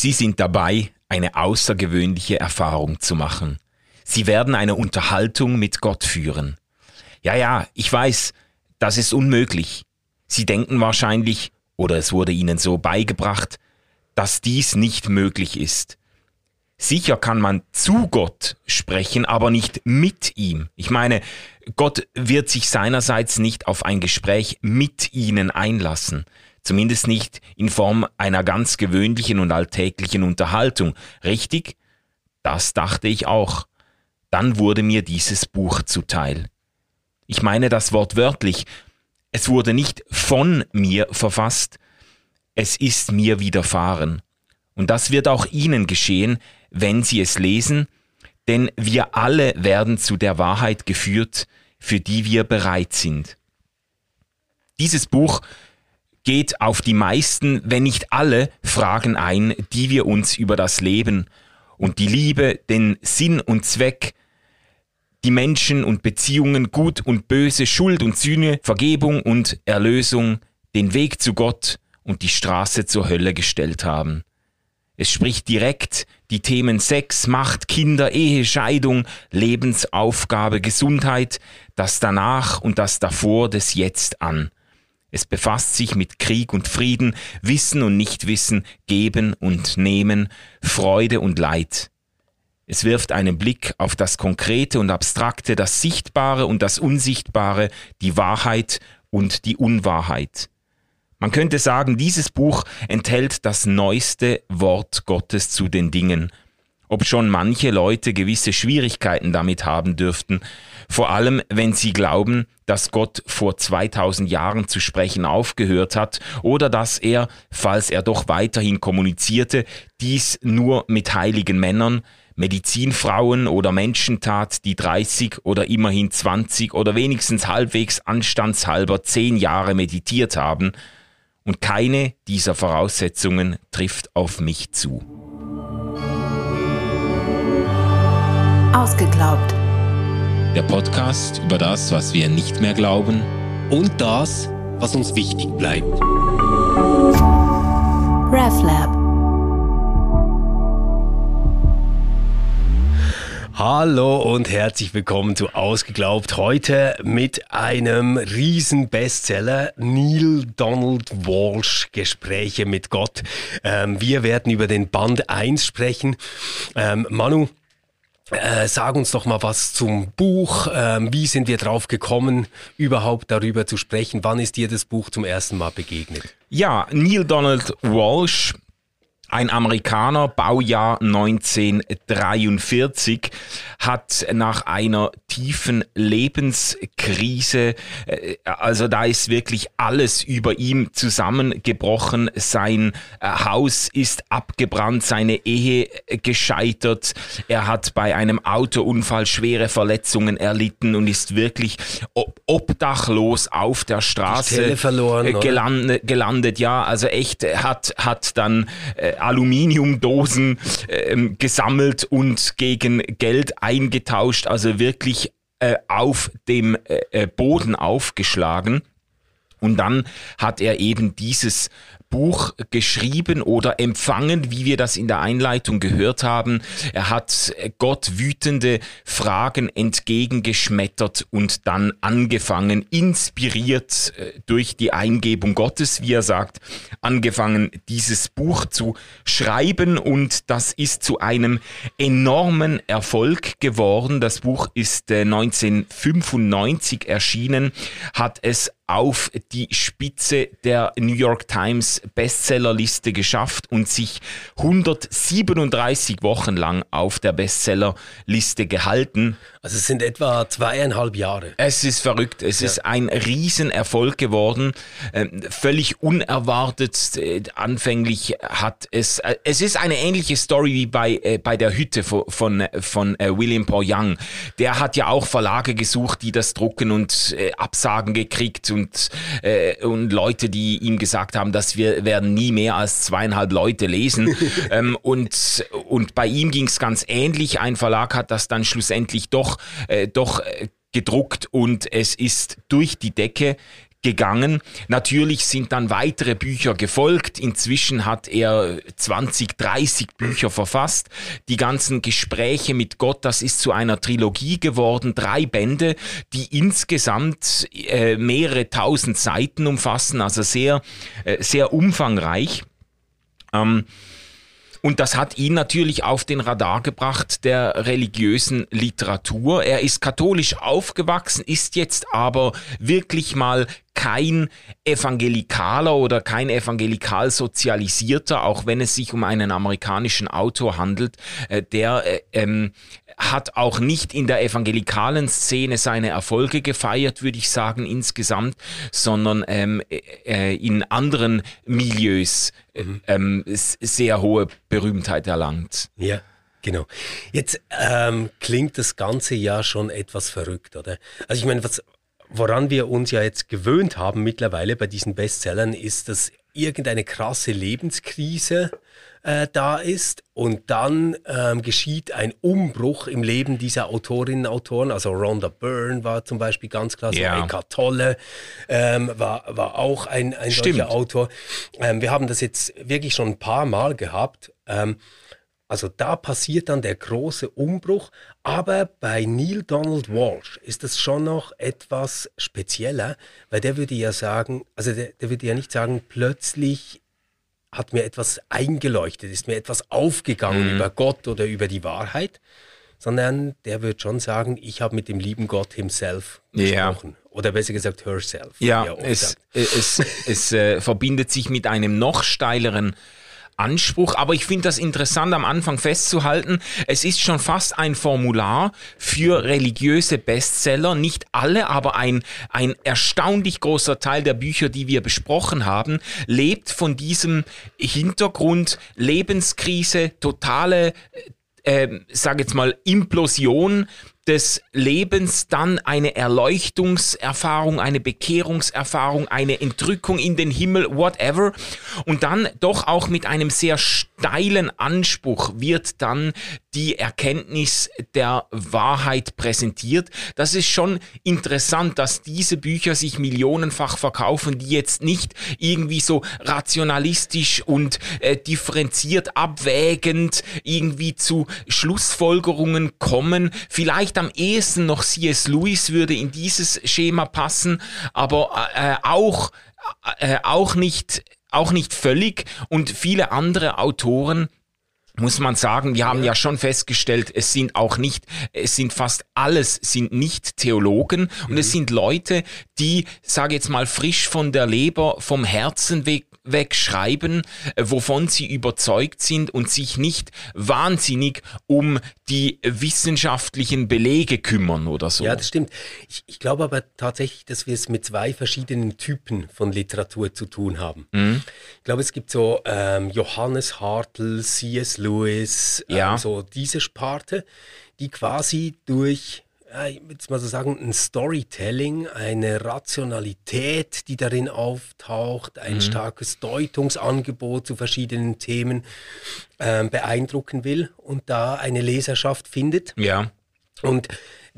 Sie sind dabei, eine außergewöhnliche Erfahrung zu machen. Sie werden eine Unterhaltung mit Gott führen. Ja, ja, ich weiß, das ist unmöglich. Sie denken wahrscheinlich, oder es wurde ihnen so beigebracht, dass dies nicht möglich ist. Sicher kann man zu Gott sprechen, aber nicht mit ihm. Ich meine, Gott wird sich seinerseits nicht auf ein Gespräch mit ihnen einlassen. Zumindest nicht in Form einer ganz gewöhnlichen und alltäglichen Unterhaltung. Richtig? Das dachte ich auch. Dann wurde mir dieses Buch zuteil. Ich meine das Wort wörtlich. Es wurde nicht von mir verfasst, es ist mir widerfahren. Und das wird auch Ihnen geschehen, wenn Sie es lesen, denn wir alle werden zu der Wahrheit geführt, für die wir bereit sind. Dieses Buch geht auf die meisten, wenn nicht alle, Fragen ein, die wir uns über das Leben und die Liebe, den Sinn und Zweck, die Menschen und Beziehungen, Gut und Böse, Schuld und Sühne, Vergebung und Erlösung, den Weg zu Gott und die Straße zur Hölle gestellt haben. Es spricht direkt die Themen Sex, Macht, Kinder, Ehe, Scheidung, Lebensaufgabe, Gesundheit, das danach und das davor des Jetzt an. Es befasst sich mit Krieg und Frieden, Wissen und Nichtwissen, Geben und Nehmen, Freude und Leid. Es wirft einen Blick auf das Konkrete und Abstrakte, das Sichtbare und das Unsichtbare, die Wahrheit und die Unwahrheit. Man könnte sagen, dieses Buch enthält das neueste Wort Gottes zu den Dingen, ob schon manche Leute gewisse Schwierigkeiten damit haben dürften, vor allem wenn sie glauben, dass Gott vor 2000 Jahren zu sprechen aufgehört hat oder dass er, falls er doch weiterhin kommunizierte, dies nur mit heiligen Männern, Medizinfrauen oder Menschen tat, die 30 oder immerhin 20 oder wenigstens halbwegs anstandshalber 10 Jahre meditiert haben, und keine dieser Voraussetzungen trifft auf mich zu. Ausgeglaubt. Der Podcast über das, was wir nicht mehr glauben und das, was uns wichtig bleibt. RefLab. Hallo und herzlich willkommen zu Ausgeglaubt. Heute mit einem riesen Bestseller, Neil Donald Walsh, Gespräche mit Gott. Ähm, wir werden über den Band 1 sprechen. Ähm, Manu, äh, sag uns doch mal was zum Buch. Ähm, wie sind wir drauf gekommen, überhaupt darüber zu sprechen? Wann ist dir das Buch zum ersten Mal begegnet? Ja, Neil Donald Walsh ein Amerikaner, Baujahr 1943, hat nach einer tiefen Lebenskrise, äh, also da ist wirklich alles über ihm zusammengebrochen. Sein äh, Haus ist abgebrannt, seine Ehe gescheitert. Er hat bei einem Autounfall schwere Verletzungen erlitten und ist wirklich obdachlos auf der Straße verloren, gelandet, gelandet. Ja, also echt hat, hat dann äh, Aluminiumdosen äh, gesammelt und gegen Geld eingetauscht, also wirklich äh, auf dem äh, äh Boden aufgeschlagen. Und dann hat er eben dieses Buch geschrieben oder empfangen, wie wir das in der Einleitung gehört haben. Er hat Gott wütende Fragen entgegengeschmettert und dann angefangen, inspiriert äh, durch die Eingebung Gottes, wie er sagt, angefangen, dieses Buch zu schreiben und das ist zu einem enormen Erfolg geworden. Das Buch ist 1995 äh, erschienen, hat es auf die Spitze der New York Times Bestsellerliste geschafft und sich 137 Wochen lang auf der Bestsellerliste gehalten. Also es sind etwa zweieinhalb Jahre. Es ist verrückt. Es ja. ist ein Riesenerfolg geworden. Ähm, völlig unerwartet. Äh, anfänglich hat es, äh, es ist eine ähnliche Story wie bei, äh, bei der Hütte von, von, von William Paul Young. Der hat ja auch Verlage gesucht, die das drucken und Absagen gekriegt und, äh, und Leute, die ihm gesagt haben, dass wir werden nie mehr als zweieinhalb Leute lesen. ähm, und, und bei ihm ging es ganz ähnlich. Ein Verlag hat das dann schlussendlich doch, äh, doch äh, gedruckt und es ist durch die Decke gegangen. Natürlich sind dann weitere Bücher gefolgt. Inzwischen hat er 20, 30 Bücher verfasst. Die ganzen Gespräche mit Gott, das ist zu einer Trilogie geworden. Drei Bände, die insgesamt äh, mehrere tausend Seiten umfassen, also sehr, äh, sehr umfangreich. Ähm, und das hat ihn natürlich auf den Radar gebracht der religiösen Literatur. Er ist katholisch aufgewachsen, ist jetzt aber wirklich mal kein Evangelikaler oder kein evangelikal sozialisierter, auch wenn es sich um einen amerikanischen Autor handelt, äh, der äh, ähm, hat auch nicht in der evangelikalen Szene seine Erfolge gefeiert, würde ich sagen, insgesamt, sondern ähm, äh, in anderen Milieus äh, mhm. ähm, sehr hohe Berühmtheit erlangt. Ja. Genau. Jetzt ähm, klingt das Ganze ja schon etwas verrückt, oder? Also ich meine, was, woran wir uns ja jetzt gewöhnt haben mittlerweile bei diesen Bestsellern, ist, dass irgendeine krasse Lebenskrise äh, da ist und dann ähm, geschieht ein Umbruch im Leben dieser Autorinnen und Autoren. Also Rhonda Byrne war zum Beispiel ganz klar, so ja. Eckhart Tolle ähm, war, war auch ein, ein solcher Autor. Ähm, wir haben das jetzt wirklich schon ein paar Mal gehabt. Ähm, also da passiert dann der große Umbruch, aber bei Neil Donald Walsh ist das schon noch etwas spezieller, weil der würde ja sagen, also der, der würde ja nicht sagen, plötzlich hat mir etwas eingeleuchtet, ist mir etwas aufgegangen mhm. über Gott oder über die Wahrheit, sondern der wird schon sagen, ich habe mit dem lieben Gott himself gesprochen. Ja. Oder besser gesagt, herself. Ja, es, es, es äh, verbindet sich mit einem noch steileren Anspruch. Aber ich finde das interessant am Anfang festzuhalten. Es ist schon fast ein Formular für religiöse Bestseller. Nicht alle, aber ein, ein erstaunlich großer Teil der Bücher, die wir besprochen haben, lebt von diesem Hintergrund Lebenskrise, totale äh, sage jetzt mal, Implosion des Lebens dann eine Erleuchtungserfahrung, eine Bekehrungserfahrung, eine Entrückung in den Himmel, whatever. Und dann doch auch mit einem sehr steilen Anspruch wird dann die Erkenntnis der Wahrheit präsentiert. Das ist schon interessant, dass diese Bücher sich millionenfach verkaufen, die jetzt nicht irgendwie so rationalistisch und äh, differenziert abwägend irgendwie zu Schlussfolgerungen kommen. Vielleicht am ehesten noch C.S. Lewis würde in dieses Schema passen, aber äh, auch, äh, auch nicht auch nicht völlig und viele andere Autoren muss man sagen, wir haben ja. schon festgestellt, es sind auch nicht, es sind fast alles sind nicht Theologen und mhm. es sind Leute, die, sage jetzt mal, frisch von der Leber, vom Herzen weg wegschreiben, äh, wovon sie überzeugt sind und sich nicht wahnsinnig um die wissenschaftlichen Belege kümmern oder so. Ja, das stimmt. Ich, ich glaube aber tatsächlich, dass wir es mit zwei verschiedenen Typen von Literatur zu tun haben. Mhm. Ich glaube, es gibt so ähm, Johannes Hartl, C.S. Lewis, ähm, ja. so diese Sparte, die quasi durch ich würde mal so sagen, ein Storytelling, eine Rationalität, die darin auftaucht, ein mhm. starkes Deutungsangebot zu verschiedenen Themen äh, beeindrucken will und da eine Leserschaft findet. Ja. Und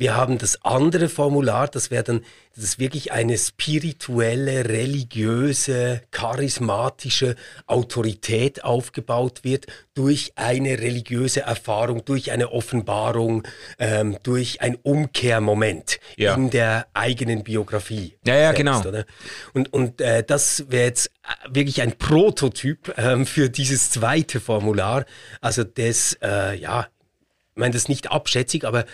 wir haben das andere Formular, das wäre dann, dass wirklich eine spirituelle, religiöse, charismatische Autorität aufgebaut wird durch eine religiöse Erfahrung, durch eine Offenbarung, ähm, durch ein Umkehrmoment ja. in der eigenen Biografie. Ja, ja, selbst, genau. Oder? Und, und äh, das wäre jetzt äh, wirklich ein Prototyp ähm, für dieses zweite Formular. Also das, äh, ja, ich meine das nicht abschätzig, aber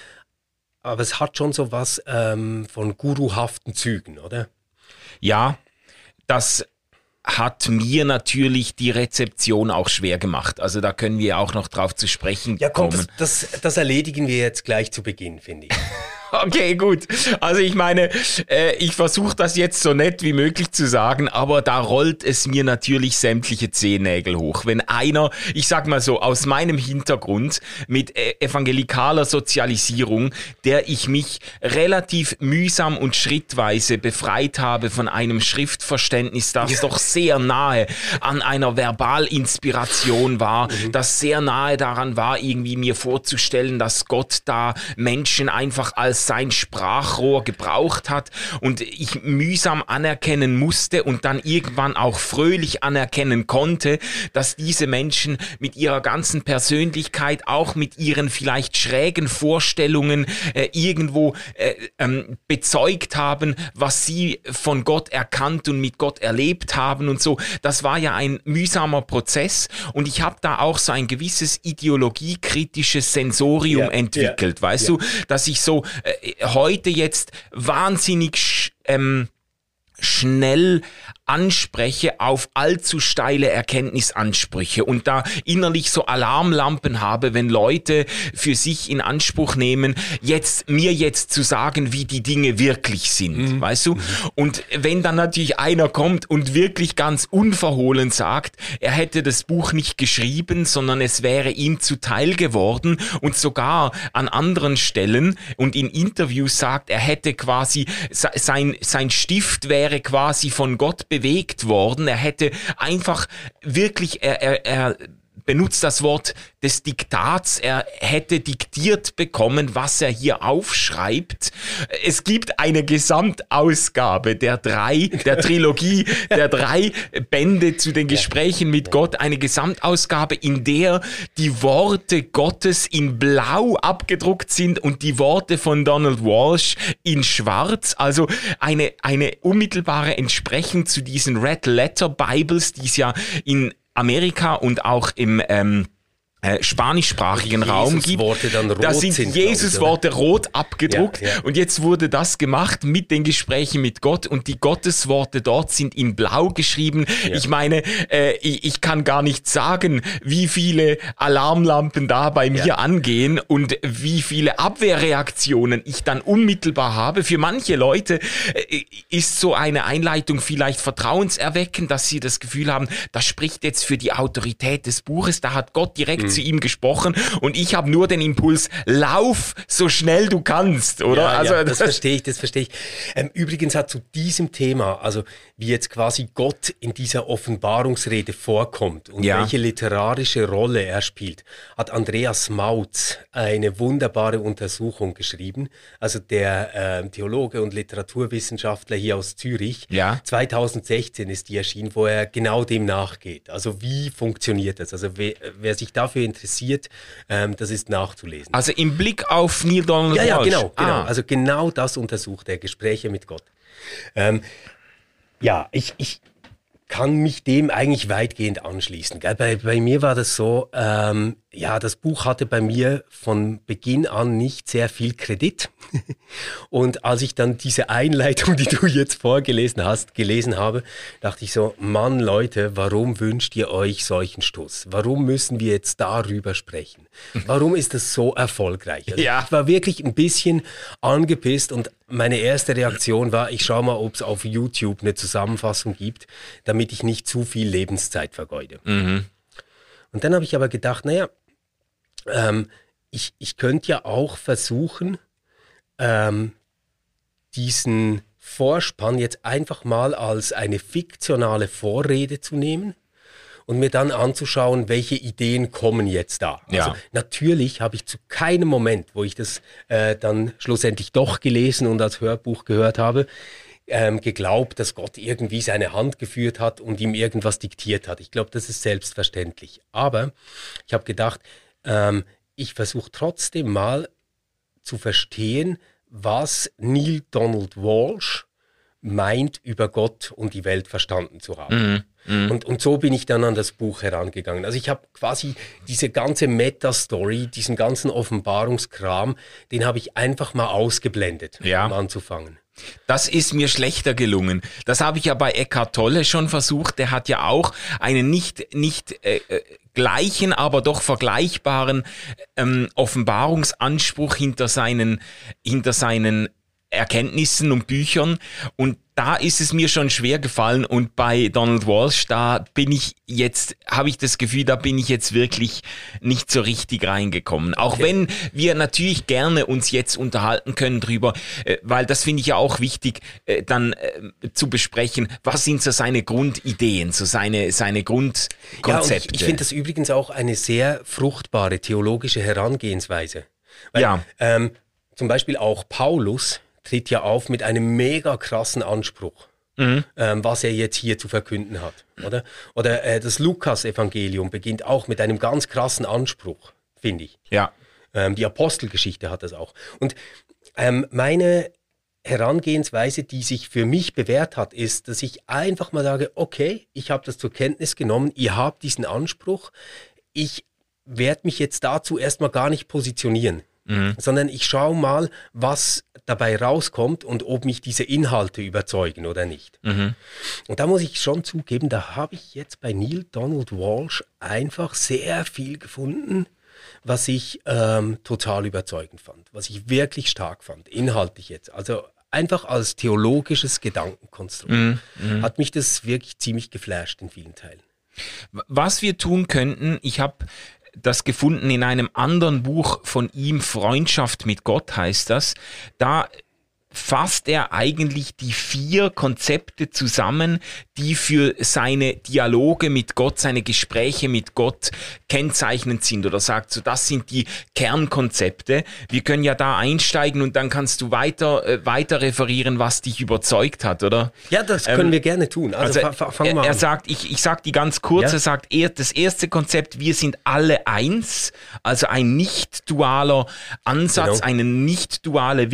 aber es hat schon so was ähm, von guruhaften Zügen, oder? Ja, das hat mir natürlich die Rezeption auch schwer gemacht. Also da können wir auch noch drauf zu sprechen ja, komm, kommen. Das, das, das erledigen wir jetzt gleich zu Beginn, finde ich. Okay, gut. Also ich meine, äh, ich versuche das jetzt so nett wie möglich zu sagen, aber da rollt es mir natürlich sämtliche Zehennägel hoch. Wenn einer, ich sag mal so, aus meinem Hintergrund mit äh, evangelikaler Sozialisierung, der ich mich relativ mühsam und schrittweise befreit habe von einem Schriftverständnis, das ja. doch sehr nahe an einer Verbalinspiration war, mhm. das sehr nahe daran war, irgendwie mir vorzustellen, dass Gott da Menschen einfach als als sein Sprachrohr gebraucht hat und ich mühsam anerkennen musste und dann irgendwann auch fröhlich anerkennen konnte, dass diese Menschen mit ihrer ganzen Persönlichkeit, auch mit ihren vielleicht schrägen Vorstellungen äh, irgendwo äh, ähm, bezeugt haben, was sie von Gott erkannt und mit Gott erlebt haben und so. Das war ja ein mühsamer Prozess und ich habe da auch so ein gewisses ideologiekritisches Sensorium ja, entwickelt, ja, weißt ja. du, dass ich so äh, heute jetzt wahnsinnig ähm, schnell anspreche auf allzu steile Erkenntnisansprüche und da innerlich so Alarmlampen habe, wenn Leute für sich in Anspruch nehmen, jetzt mir jetzt zu sagen, wie die Dinge wirklich sind, mhm. weißt du? Mhm. Und wenn dann natürlich einer kommt und wirklich ganz unverhohlen sagt, er hätte das Buch nicht geschrieben, sondern es wäre ihm zuteil geworden und sogar an anderen Stellen und in Interviews sagt, er hätte quasi sein sein Stift wäre quasi von Gott bewegt worden. Er hätte einfach wirklich, er, er, er benutzt das Wort des Diktats. Er hätte diktiert bekommen, was er hier aufschreibt. Es gibt eine Gesamtausgabe der drei, der Trilogie, der drei Bände zu den Gesprächen mit Gott, eine Gesamtausgabe, in der die Worte Gottes in blau abgedruckt sind und die Worte von Donald Walsh in schwarz. Also eine, eine unmittelbare Entsprechung zu diesen Red Letter Bibles, die es ja in Amerika und auch im ähm, äh, spanischsprachigen Raum gibt. Worte dann rot da sind, sind Jesus-Worte rot abgedruckt ja, ja. und jetzt wurde das gemacht mit den Gesprächen mit Gott und die Gottesworte dort sind in blau geschrieben. Ja. Ich meine, äh, ich, ich, kann gar nicht sagen, wie viele Alarmlampen da bei mir angehen und wie viele Abwehrreaktionen ich dann unmittelbar habe. Für manche Leute äh, ist so eine Einleitung vielleicht vertrauenserweckend, dass sie das Gefühl haben, das spricht jetzt für die Autorität des Buches, da hat Gott direkt mhm. zu ihm gesprochen und ich habe nur den Impuls, lauf so schnell du kannst, oder? Ja, also ja, das, das verstehe ich, das verstehe ich. Ähm, übrigens hat zu diesem Thema, also wie jetzt quasi Gott in dieser Offenbarungsrede vorkommt und ja. welche literarische Rolle er spielt, hat Andreas Mautz eine wunderbare Untersuchung geschrieben. Also der äh, Theologe und Literaturwissenschaftler hier aus Zürich. Ja. 2016 ist die erschienen, wo er genau dem nachgeht. Also wie funktioniert das? Also wer, wer sich dafür dafür interessiert, ähm, das ist nachzulesen. Also im Blick auf Neil Donald Ja, ja, genau, genau. Ah. Also genau das untersucht er, Gespräche mit Gott. Ähm, ja, ich, ich kann mich dem eigentlich weitgehend anschließen. Bei, bei mir war das so, ähm, ja, das Buch hatte bei mir von Beginn an nicht sehr viel Kredit. Und als ich dann diese Einleitung, die du jetzt vorgelesen hast, gelesen habe, dachte ich so, Mann, Leute, warum wünscht ihr euch solchen Stoß? Warum müssen wir jetzt darüber sprechen? Warum ist das so erfolgreich? Also ja. Ich war wirklich ein bisschen angepisst und meine erste Reaktion war, ich schaue mal, ob es auf YouTube eine Zusammenfassung gibt, damit ich nicht zu viel Lebenszeit vergeude. Mhm. Und dann habe ich aber gedacht, naja, ähm, ich, ich könnte ja auch versuchen, ähm, diesen Vorspann jetzt einfach mal als eine fiktionale Vorrede zu nehmen und mir dann anzuschauen, welche Ideen kommen jetzt da. Ja. Also natürlich habe ich zu keinem Moment, wo ich das äh, dann schlussendlich doch gelesen und als Hörbuch gehört habe, ähm, geglaubt, dass Gott irgendwie seine Hand geführt hat und ihm irgendwas diktiert hat. Ich glaube, das ist selbstverständlich. Aber ich habe gedacht, ähm, ich versuche trotzdem mal zu verstehen, was Neil Donald Walsh meint, über Gott und die Welt verstanden zu haben. Mhm. Mhm. Und, und so bin ich dann an das Buch herangegangen. Also ich habe quasi diese ganze Meta-Story, diesen ganzen Offenbarungskram, den habe ich einfach mal ausgeblendet, ja. um anzufangen. Das ist mir schlechter gelungen. Das habe ich ja bei Eckhart Tolle schon versucht. Der hat ja auch einen nicht, nicht äh, äh gleichen, aber doch vergleichbaren ähm, Offenbarungsanspruch hinter seinen, hinter seinen Erkenntnissen und Büchern. Und da ist es mir schon schwer gefallen und bei Donald Walsh, da bin ich jetzt, habe ich das Gefühl, da bin ich jetzt wirklich nicht so richtig reingekommen. Auch okay. wenn wir natürlich gerne uns jetzt unterhalten können drüber, äh, weil das finde ich ja auch wichtig, äh, dann äh, zu besprechen, was sind so seine Grundideen, so seine, seine Grundkonzepte. Ja, ich, ich finde das übrigens auch eine sehr fruchtbare theologische Herangehensweise. Weil, ja. Ähm, zum Beispiel auch Paulus tritt ja auf mit einem mega krassen Anspruch. Mhm. Ähm, was er jetzt hier zu verkünden hat, oder? Oder äh, das Lukas-Evangelium beginnt auch mit einem ganz krassen Anspruch, finde ich. Ja. Ähm, die Apostelgeschichte hat das auch. Und ähm, meine Herangehensweise, die sich für mich bewährt hat, ist, dass ich einfach mal sage, okay, ich habe das zur Kenntnis genommen, ihr habt diesen Anspruch, ich werde mich jetzt dazu erstmal gar nicht positionieren, mhm. sondern ich schaue mal, was dabei rauskommt und ob mich diese Inhalte überzeugen oder nicht. Mhm. Und da muss ich schon zugeben, da habe ich jetzt bei Neil Donald Walsh einfach sehr viel gefunden, was ich ähm, total überzeugend fand, was ich wirklich stark fand, inhaltlich jetzt. Also einfach als theologisches Gedankenkonstrukt mm, mm. hat mich das wirklich ziemlich geflasht in vielen Teilen. Was wir tun könnten, ich habe das gefunden in einem anderen Buch von ihm, Freundschaft mit Gott heißt das. Da fasst er eigentlich die vier Konzepte zusammen, die für seine Dialoge mit Gott, seine Gespräche mit Gott kennzeichnend sind oder sagt so, das sind die Kernkonzepte. Wir können ja da einsteigen und dann kannst du weiter, äh, weiter referieren, was dich überzeugt hat, oder? Ja, das können ähm, wir gerne tun. Also, also fang mal er, er sagt, ich, ich sag die ganz kurz, ja? er sagt, er, das erste Konzept, wir sind alle eins, also ein nicht dualer Ansatz, genau. eine nicht duale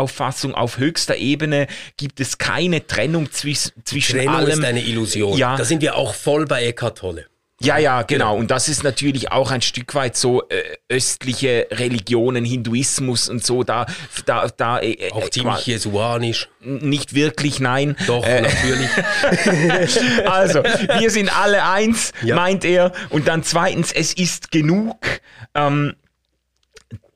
Wirklichkeitsauffassung auf höchster Ebene gibt es keine Trennung zwischen, zwischen Trennung allem. ist eine Illusion. Ja. Da sind wir auch voll bei Eckhart Tolle. Ja, ja, genau. Und das ist natürlich auch ein Stück weit so äh, östliche Religionen, Hinduismus und so. Da, da, da. Äh, äh auch ziemlich jesuanisch. Nicht wirklich, nein. Doch, äh, natürlich. also, wir sind alle eins, ja. meint er. Und dann zweitens, es ist genug. Ähm,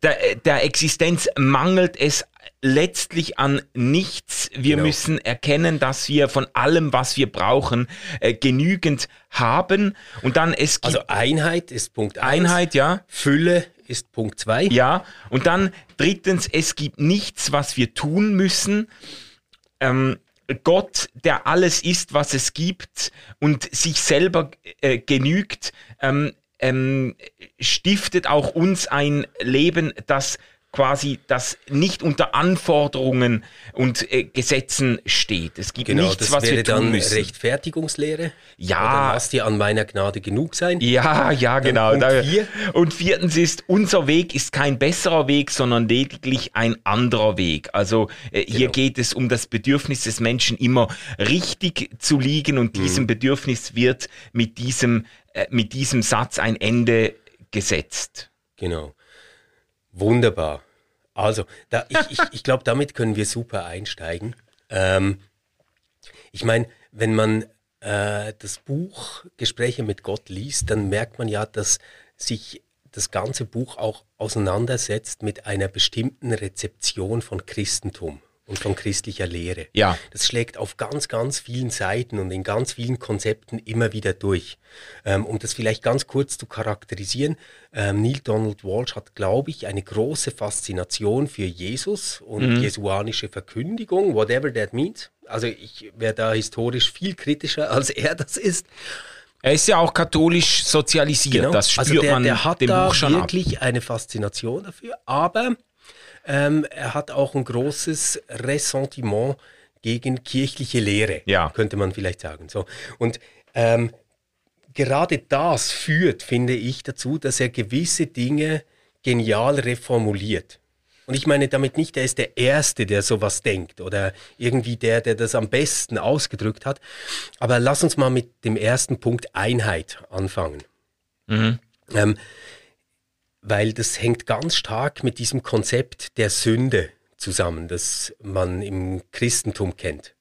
der, der Existenz mangelt es letztlich an nichts. Wir genau. müssen erkennen, dass wir von allem, was wir brauchen, äh, genügend haben. Und dann es gibt also Einheit ist Punkt 1. Einheit, ja. Fülle ist Punkt 2. Ja. Und dann drittens, es gibt nichts, was wir tun müssen. Ähm, Gott, der alles ist, was es gibt und sich selber äh, genügt, ähm, ähm, stiftet auch uns ein Leben, das quasi das nicht unter Anforderungen und äh, Gesetzen steht. Es gibt genau, nichts, was wir tun dann müssen. Rechtfertigungslehre. Ja. Lass dir an meiner Gnade genug sein. Ja, ja, genau. Und, vier. und viertens ist, unser Weg ist kein besserer Weg, sondern lediglich ein anderer Weg. Also äh, genau. hier geht es um das Bedürfnis des Menschen immer richtig zu liegen und mhm. diesem Bedürfnis wird mit diesem, äh, mit diesem Satz ein Ende gesetzt. Genau. Wunderbar. Also, da, ich, ich, ich glaube, damit können wir super einsteigen. Ähm, ich meine, wenn man äh, das Buch Gespräche mit Gott liest, dann merkt man ja, dass sich das ganze Buch auch auseinandersetzt mit einer bestimmten Rezeption von Christentum und von christlicher Lehre. Ja. Das schlägt auf ganz, ganz vielen Seiten und in ganz vielen Konzepten immer wieder durch. Ähm, um das vielleicht ganz kurz zu charakterisieren, ähm, Neil Donald Walsh hat, glaube ich, eine große Faszination für Jesus und mhm. jesuanische Verkündigung, whatever that means. Also ich wäre da historisch viel kritischer, als er das ist. Er ist ja auch katholisch sozialisiert, genau. das spürt also der, man der hat dem da Buch schon wirklich ab. eine Faszination dafür, aber ähm, er hat auch ein großes Ressentiment gegen kirchliche Lehre, ja. könnte man vielleicht sagen. So. Und ähm, gerade das führt, finde ich, dazu, dass er gewisse Dinge genial reformuliert. Und ich meine damit nicht, er ist der Erste, der sowas denkt oder irgendwie der, der das am besten ausgedrückt hat. Aber lass uns mal mit dem ersten Punkt Einheit anfangen. Mhm. Ähm, weil das hängt ganz stark mit diesem Konzept der Sünde zusammen, das man im Christentum kennt.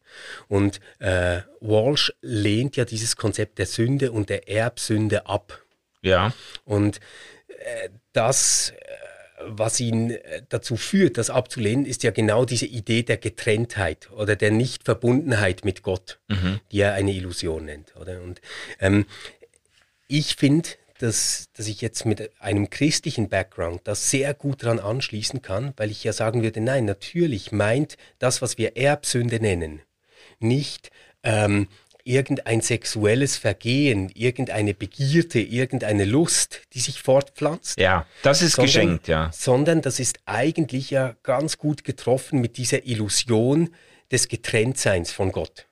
Und äh, Walsh lehnt ja dieses Konzept der Sünde und der Erbsünde ab. Ja. Und äh, das, äh, was ihn äh, dazu führt, das abzulehnen, ist ja genau diese Idee der Getrenntheit oder der Nichtverbundenheit mit Gott, mhm. die er eine Illusion nennt. Oder? Und ähm, ich finde, dass, dass ich jetzt mit einem christlichen Background das sehr gut daran anschließen kann, weil ich ja sagen würde, nein, natürlich meint das, was wir Erbsünde nennen, nicht ähm, irgendein sexuelles Vergehen, irgendeine Begierde, irgendeine Lust, die sich fortpflanzt. Ja, das ist sondern, geschenkt, ja. Sondern das ist eigentlich ja ganz gut getroffen mit dieser Illusion des Getrenntseins von Gott.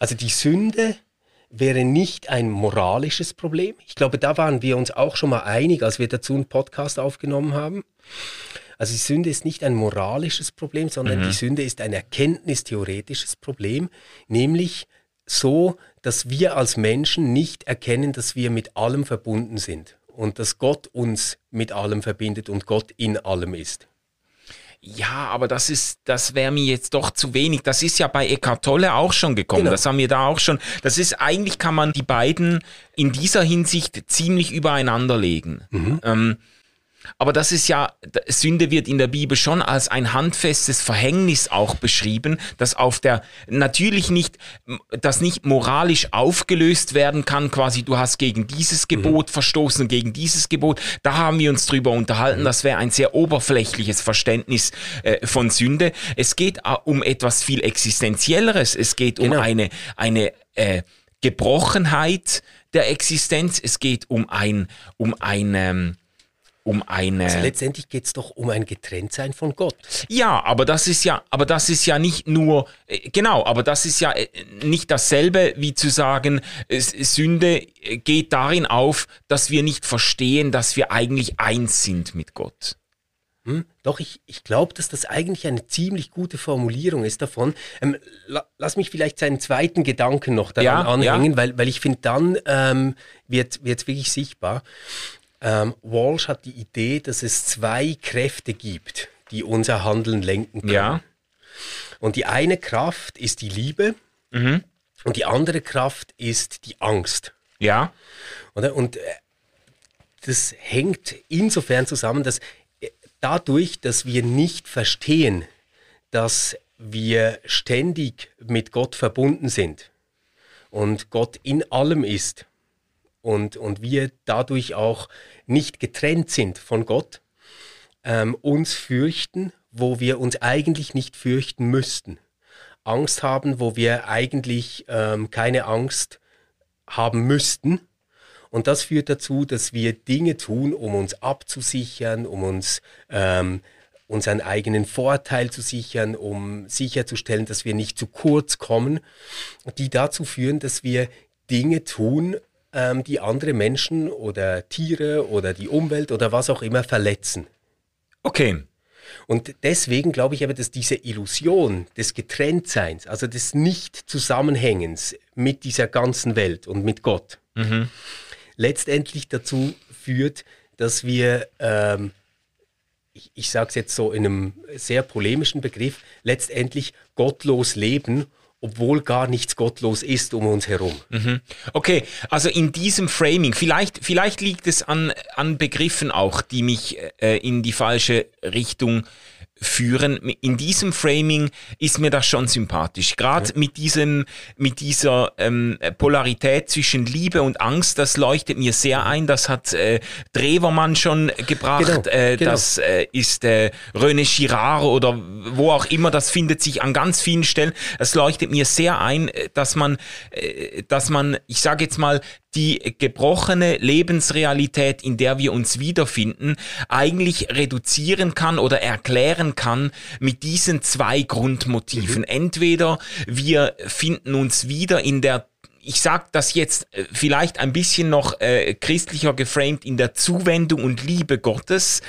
Also die Sünde wäre nicht ein moralisches Problem. Ich glaube, da waren wir uns auch schon mal einig, als wir dazu einen Podcast aufgenommen haben. Also die Sünde ist nicht ein moralisches Problem, sondern mhm. die Sünde ist ein erkenntnistheoretisches Problem, nämlich so, dass wir als Menschen nicht erkennen, dass wir mit allem verbunden sind und dass Gott uns mit allem verbindet und Gott in allem ist. Ja, aber das ist, das wäre mir jetzt doch zu wenig. Das ist ja bei Eckhart Tolle auch schon gekommen. Genau. Das haben wir da auch schon. Das ist eigentlich kann man die beiden in dieser Hinsicht ziemlich übereinander legen. Mhm. Ähm, aber das ist ja, Sünde wird in der Bibel schon als ein handfestes Verhängnis auch beschrieben, das auf der, natürlich nicht, das nicht moralisch aufgelöst werden kann, quasi du hast gegen dieses mhm. Gebot mhm. verstoßen, gegen dieses Gebot. Da haben wir uns drüber unterhalten. Mhm. Das wäre ein sehr oberflächliches Verständnis äh, von Sünde. Es geht äh, um etwas viel Existenzielleres. Es geht genau. um eine, eine, äh, Gebrochenheit der Existenz. Es geht um ein, um ein, ähm, um eine. Also letztendlich geht es doch um ein Getrenntsein von Gott. Ja, aber das ist ja, aber das ist ja nicht nur, äh, genau, aber das ist ja äh, nicht dasselbe wie zu sagen, Sünde geht darin auf, dass wir nicht verstehen, dass wir eigentlich eins sind mit Gott. Hm, doch, ich, ich glaube, dass das eigentlich eine ziemlich gute Formulierung ist davon. Ähm, la, lass mich vielleicht seinen zweiten Gedanken noch daran ja, anhängen, ja. Weil, weil ich finde, dann ähm, wird es wirklich sichtbar. Ähm, Walsh hat die Idee, dass es zwei Kräfte gibt, die unser Handeln lenken können. Ja. Und die eine Kraft ist die Liebe mhm. und die andere Kraft ist die Angst. Ja. Oder? Und äh, das hängt insofern zusammen, dass äh, dadurch, dass wir nicht verstehen, dass wir ständig mit Gott verbunden sind und Gott in allem ist, und, und wir dadurch auch nicht getrennt sind von Gott, ähm, uns fürchten, wo wir uns eigentlich nicht fürchten müssten. Angst haben, wo wir eigentlich ähm, keine Angst haben müssten. Und das führt dazu, dass wir Dinge tun, um uns abzusichern, um uns ähm, unseren eigenen Vorteil zu sichern, um sicherzustellen, dass wir nicht zu kurz kommen, die dazu führen, dass wir Dinge tun, ähm, die andere Menschen oder Tiere oder die Umwelt oder was auch immer verletzen. Okay. Und deswegen glaube ich aber, dass diese Illusion des Getrenntseins, also des Nicht-Zusammenhängens mit dieser ganzen Welt und mit Gott, mhm. letztendlich dazu führt, dass wir, ähm, ich, ich sage es jetzt so in einem sehr polemischen Begriff, letztendlich gottlos leben obwohl gar nichts gottlos ist um uns herum. Mhm. Okay, also in diesem Framing, vielleicht, vielleicht liegt es an, an Begriffen auch, die mich äh, in die falsche Richtung führen. In diesem Framing ist mir das schon sympathisch. Gerade mit diesem, mit dieser ähm, Polarität zwischen Liebe und Angst, das leuchtet mir sehr ein. Das hat äh, Drewermann schon gebracht. Genau. Äh, genau. Das äh, ist äh, René Girard oder wo auch immer. Das findet sich an ganz vielen Stellen. Es leuchtet mir sehr ein, äh, dass man, äh, dass man, ich sage jetzt mal, die gebrochene Lebensrealität, in der wir uns wiederfinden, eigentlich reduzieren kann oder erklären kann mit diesen zwei Grundmotiven. Mhm. Entweder wir finden uns wieder in der ich sage das jetzt äh, vielleicht ein bisschen noch äh, christlicher geframed in der Zuwendung und Liebe Gottes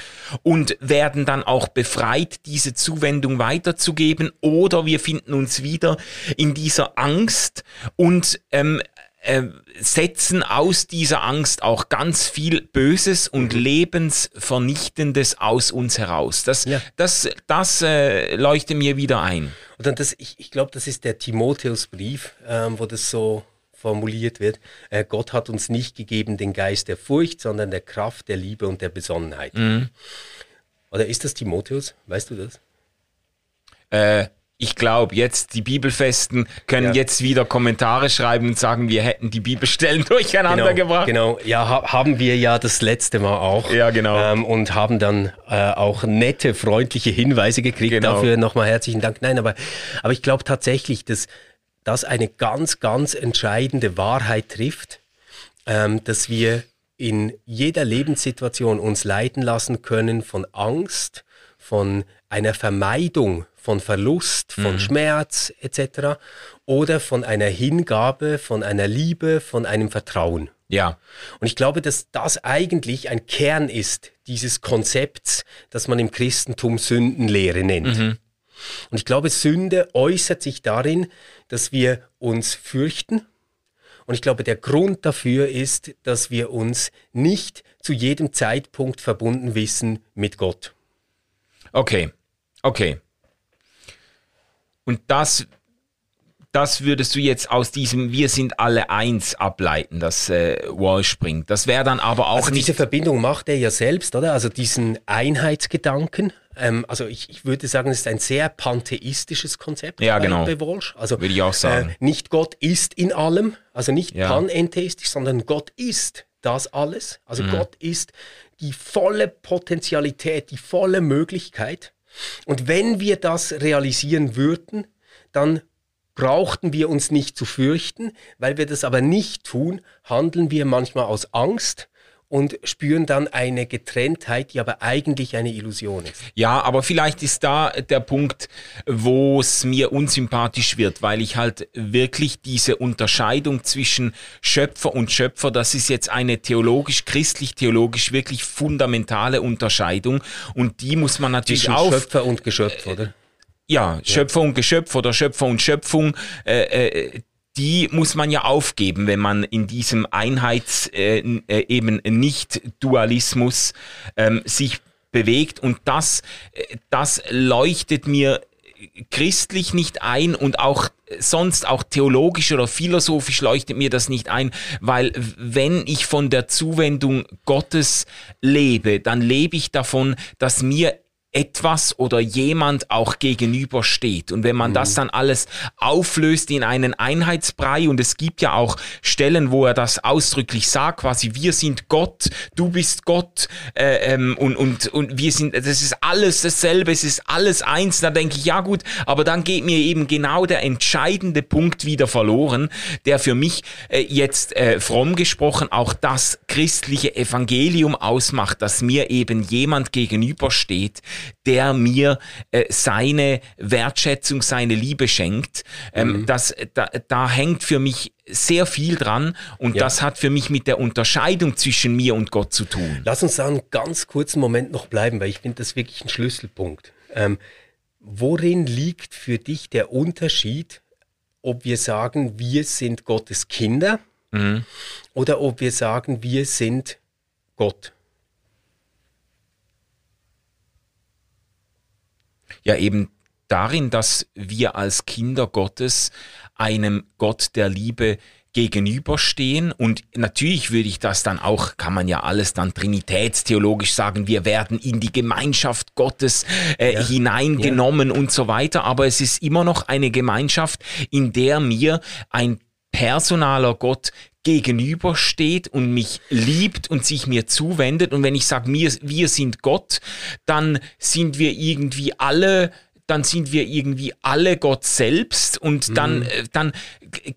und werden dann auch befreit, diese Zuwendung weiterzugeben, oder wir finden uns wieder in dieser Angst und ähm, äh, setzen aus dieser Angst auch ganz viel Böses und mhm. Lebensvernichtendes aus uns heraus. Das, ja. das, das äh, leuchtet mir wieder ein. Und dann das, ich, ich glaube, das ist der Timotheusbrief, ähm, wo das so formuliert wird. Äh, Gott hat uns nicht gegeben den Geist der Furcht, sondern der Kraft, der Liebe und der Besonnenheit. Mhm. Oder ist das Timotheus? Weißt du das? Äh, ich glaube, jetzt die Bibelfesten können ja. jetzt wieder Kommentare schreiben und sagen, wir hätten die Bibelstellen durcheinander genau, gebracht. Genau, ja, ha haben wir ja das letzte Mal auch. Ja, genau. Ähm, und haben dann äh, auch nette, freundliche Hinweise gekriegt. Genau. Dafür nochmal herzlichen Dank. Nein, aber, aber ich glaube tatsächlich, dass das eine ganz, ganz entscheidende Wahrheit trifft, ähm, dass wir in jeder Lebenssituation uns leiten lassen können von Angst, von einer Vermeidung von Verlust, von mhm. Schmerz etc. oder von einer Hingabe, von einer Liebe, von einem Vertrauen. Ja. Und ich glaube, dass das eigentlich ein Kern ist dieses Konzepts, das man im Christentum Sündenlehre nennt. Mhm. Und ich glaube, Sünde äußert sich darin, dass wir uns fürchten. Und ich glaube, der Grund dafür ist, dass wir uns nicht zu jedem Zeitpunkt verbunden wissen mit Gott. Okay, okay. Und das, das würdest du jetzt aus diesem Wir sind alle eins ableiten, das äh, Walsh bringt. Das wäre dann aber auch also. Diese Verbindung macht er ja selbst, oder? Also diesen Einheitsgedanken. Ähm, also ich, ich, würde sagen, es ist ein sehr pantheistisches Konzept ja, genau. bei Walsh. Also würde ich auch sagen. Äh, nicht Gott ist in allem, also nicht ja. panentheistisch, sondern Gott ist das alles. Also mhm. Gott ist die volle Potentialität, die volle Möglichkeit. Und wenn wir das realisieren würden, dann brauchten wir uns nicht zu fürchten, weil wir das aber nicht tun, handeln wir manchmal aus Angst und spüren dann eine Getrenntheit, die aber eigentlich eine Illusion ist. Ja, aber vielleicht ist da der Punkt, wo es mir unsympathisch wird, weil ich halt wirklich diese Unterscheidung zwischen Schöpfer und Schöpfer, das ist jetzt eine theologisch, christlich-theologisch wirklich fundamentale Unterscheidung und die muss man natürlich zwischen auch... Schöpfer und Geschöpf, oder? Ja, Schöpfer und Geschöpf oder Schöpfer und Schöpfung, äh, äh, die muss man ja aufgeben, wenn man in diesem Einheits äh, äh, eben nicht Dualismus ähm, sich bewegt. Und das äh, das leuchtet mir christlich nicht ein und auch sonst auch theologisch oder philosophisch leuchtet mir das nicht ein, weil wenn ich von der Zuwendung Gottes lebe, dann lebe ich davon, dass mir etwas oder jemand auch gegenübersteht. Und wenn man mhm. das dann alles auflöst in einen Einheitsbrei, und es gibt ja auch Stellen, wo er das ausdrücklich sagt, quasi, wir sind Gott, du bist Gott, äh, ähm, und, und, und wir sind, das ist alles dasselbe, es ist alles eins, da denke ich, ja gut, aber dann geht mir eben genau der entscheidende Punkt wieder verloren, der für mich äh, jetzt äh, fromm gesprochen auch das christliche Evangelium ausmacht, dass mir eben jemand gegenübersteht, der mir äh, seine Wertschätzung, seine Liebe schenkt. Ähm, mhm. das, da, da hängt für mich sehr viel dran und ja. das hat für mich mit der Unterscheidung zwischen mir und Gott zu tun. Lass uns da einen ganz kurzen Moment noch bleiben, weil ich finde das wirklich ein Schlüsselpunkt. Ähm, worin liegt für dich der Unterschied, ob wir sagen, wir sind Gottes Kinder mhm. oder ob wir sagen, wir sind Gott? Ja eben darin, dass wir als Kinder Gottes einem Gott der Liebe gegenüberstehen und natürlich würde ich das dann auch, kann man ja alles dann trinitätstheologisch sagen, wir werden in die Gemeinschaft Gottes äh, ja. hineingenommen ja. und so weiter, aber es ist immer noch eine Gemeinschaft, in der mir ein personaler Gott gegenübersteht und mich liebt und sich mir zuwendet. Und wenn ich sage, wir, wir sind Gott, dann sind wir irgendwie alle dann sind wir irgendwie alle Gott selbst und dann, mhm. Äh, dann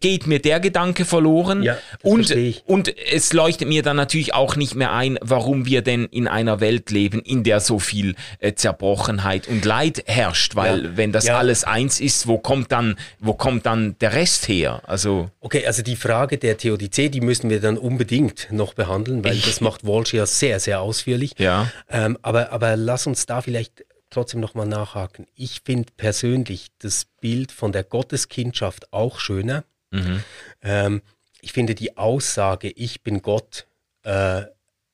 geht mir der Gedanke verloren ja, und, und es leuchtet mir dann natürlich auch nicht mehr ein, warum wir denn in einer Welt leben, in der so viel äh, Zerbrochenheit und Leid herrscht, weil ja. wenn das ja. alles eins ist, wo kommt dann, wo kommt dann der Rest her? Also okay, also die Frage der Theodizee, die müssen wir dann unbedingt noch behandeln, weil das macht Walsh ja sehr, sehr ausführlich. Ja. Ähm, aber, aber lass uns da vielleicht trotzdem nochmal nachhaken. Ich finde persönlich das Bild von der Gotteskindschaft auch schöner. Mhm. Ähm, ich finde die Aussage, ich bin Gott, äh,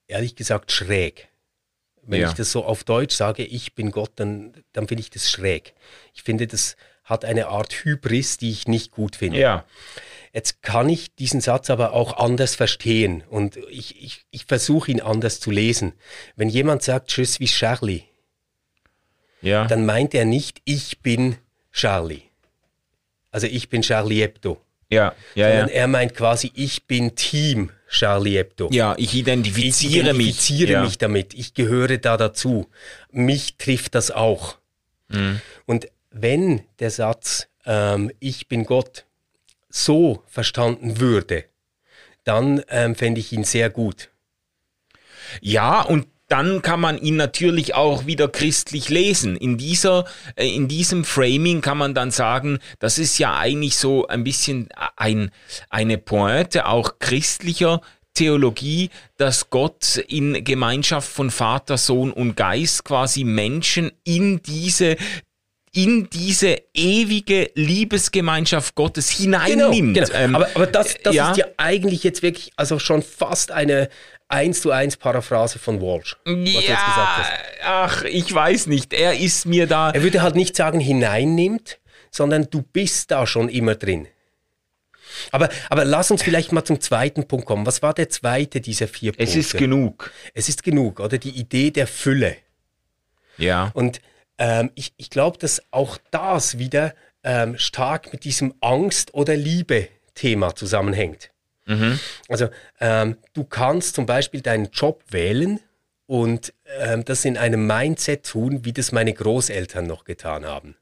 ehrlich gesagt schräg. Wenn ja. ich das so auf Deutsch sage, ich bin Gott, dann, dann finde ich das schräg. Ich finde, das hat eine Art Hybris, die ich nicht gut finde. Ja. Jetzt kann ich diesen Satz aber auch anders verstehen und ich, ich, ich versuche ihn anders zu lesen. Wenn jemand sagt, Je suis Charlie, ja. dann meint er nicht, ich bin Charlie. Also ich bin Charlie Hebdo. Ja, ja, Sondern ja. er meint quasi, ich bin Team Charlie Hebdo. Ja, ich identifiziere, ich identifiziere mich. mich damit. Ich gehöre da dazu. Mich trifft das auch. Mhm. Und wenn der Satz, ähm, ich bin Gott, so verstanden würde, dann ähm, fände ich ihn sehr gut. Ja, und dann kann man ihn natürlich auch wieder christlich lesen. In dieser, äh, in diesem Framing kann man dann sagen, das ist ja eigentlich so ein bisschen ein, eine Pointe auch christlicher Theologie, dass Gott in Gemeinschaft von Vater, Sohn und Geist quasi Menschen in diese in diese ewige Liebesgemeinschaft Gottes hineinnimmt. Genau, genau. Aber, aber das, das ja. ist ja eigentlich jetzt wirklich also schon fast eine, eins zu eins Paraphrase von Walsh. Ja, ach, ich weiß nicht. Er ist mir da. Er würde halt nicht sagen, hineinnimmt, sondern du bist da schon immer drin. Aber, aber lass uns vielleicht mal zum zweiten Punkt kommen. Was war der zweite dieser vier Punkte? Es ist genug. Es ist genug, oder? Die Idee der Fülle. Ja. Und ähm, ich, ich glaube, dass auch das wieder ähm, stark mit diesem Angst- oder Liebe-Thema zusammenhängt. Mhm. Also ähm, du kannst zum Beispiel deinen Job wählen und ähm, das in einem Mindset tun, wie das meine Großeltern noch getan haben.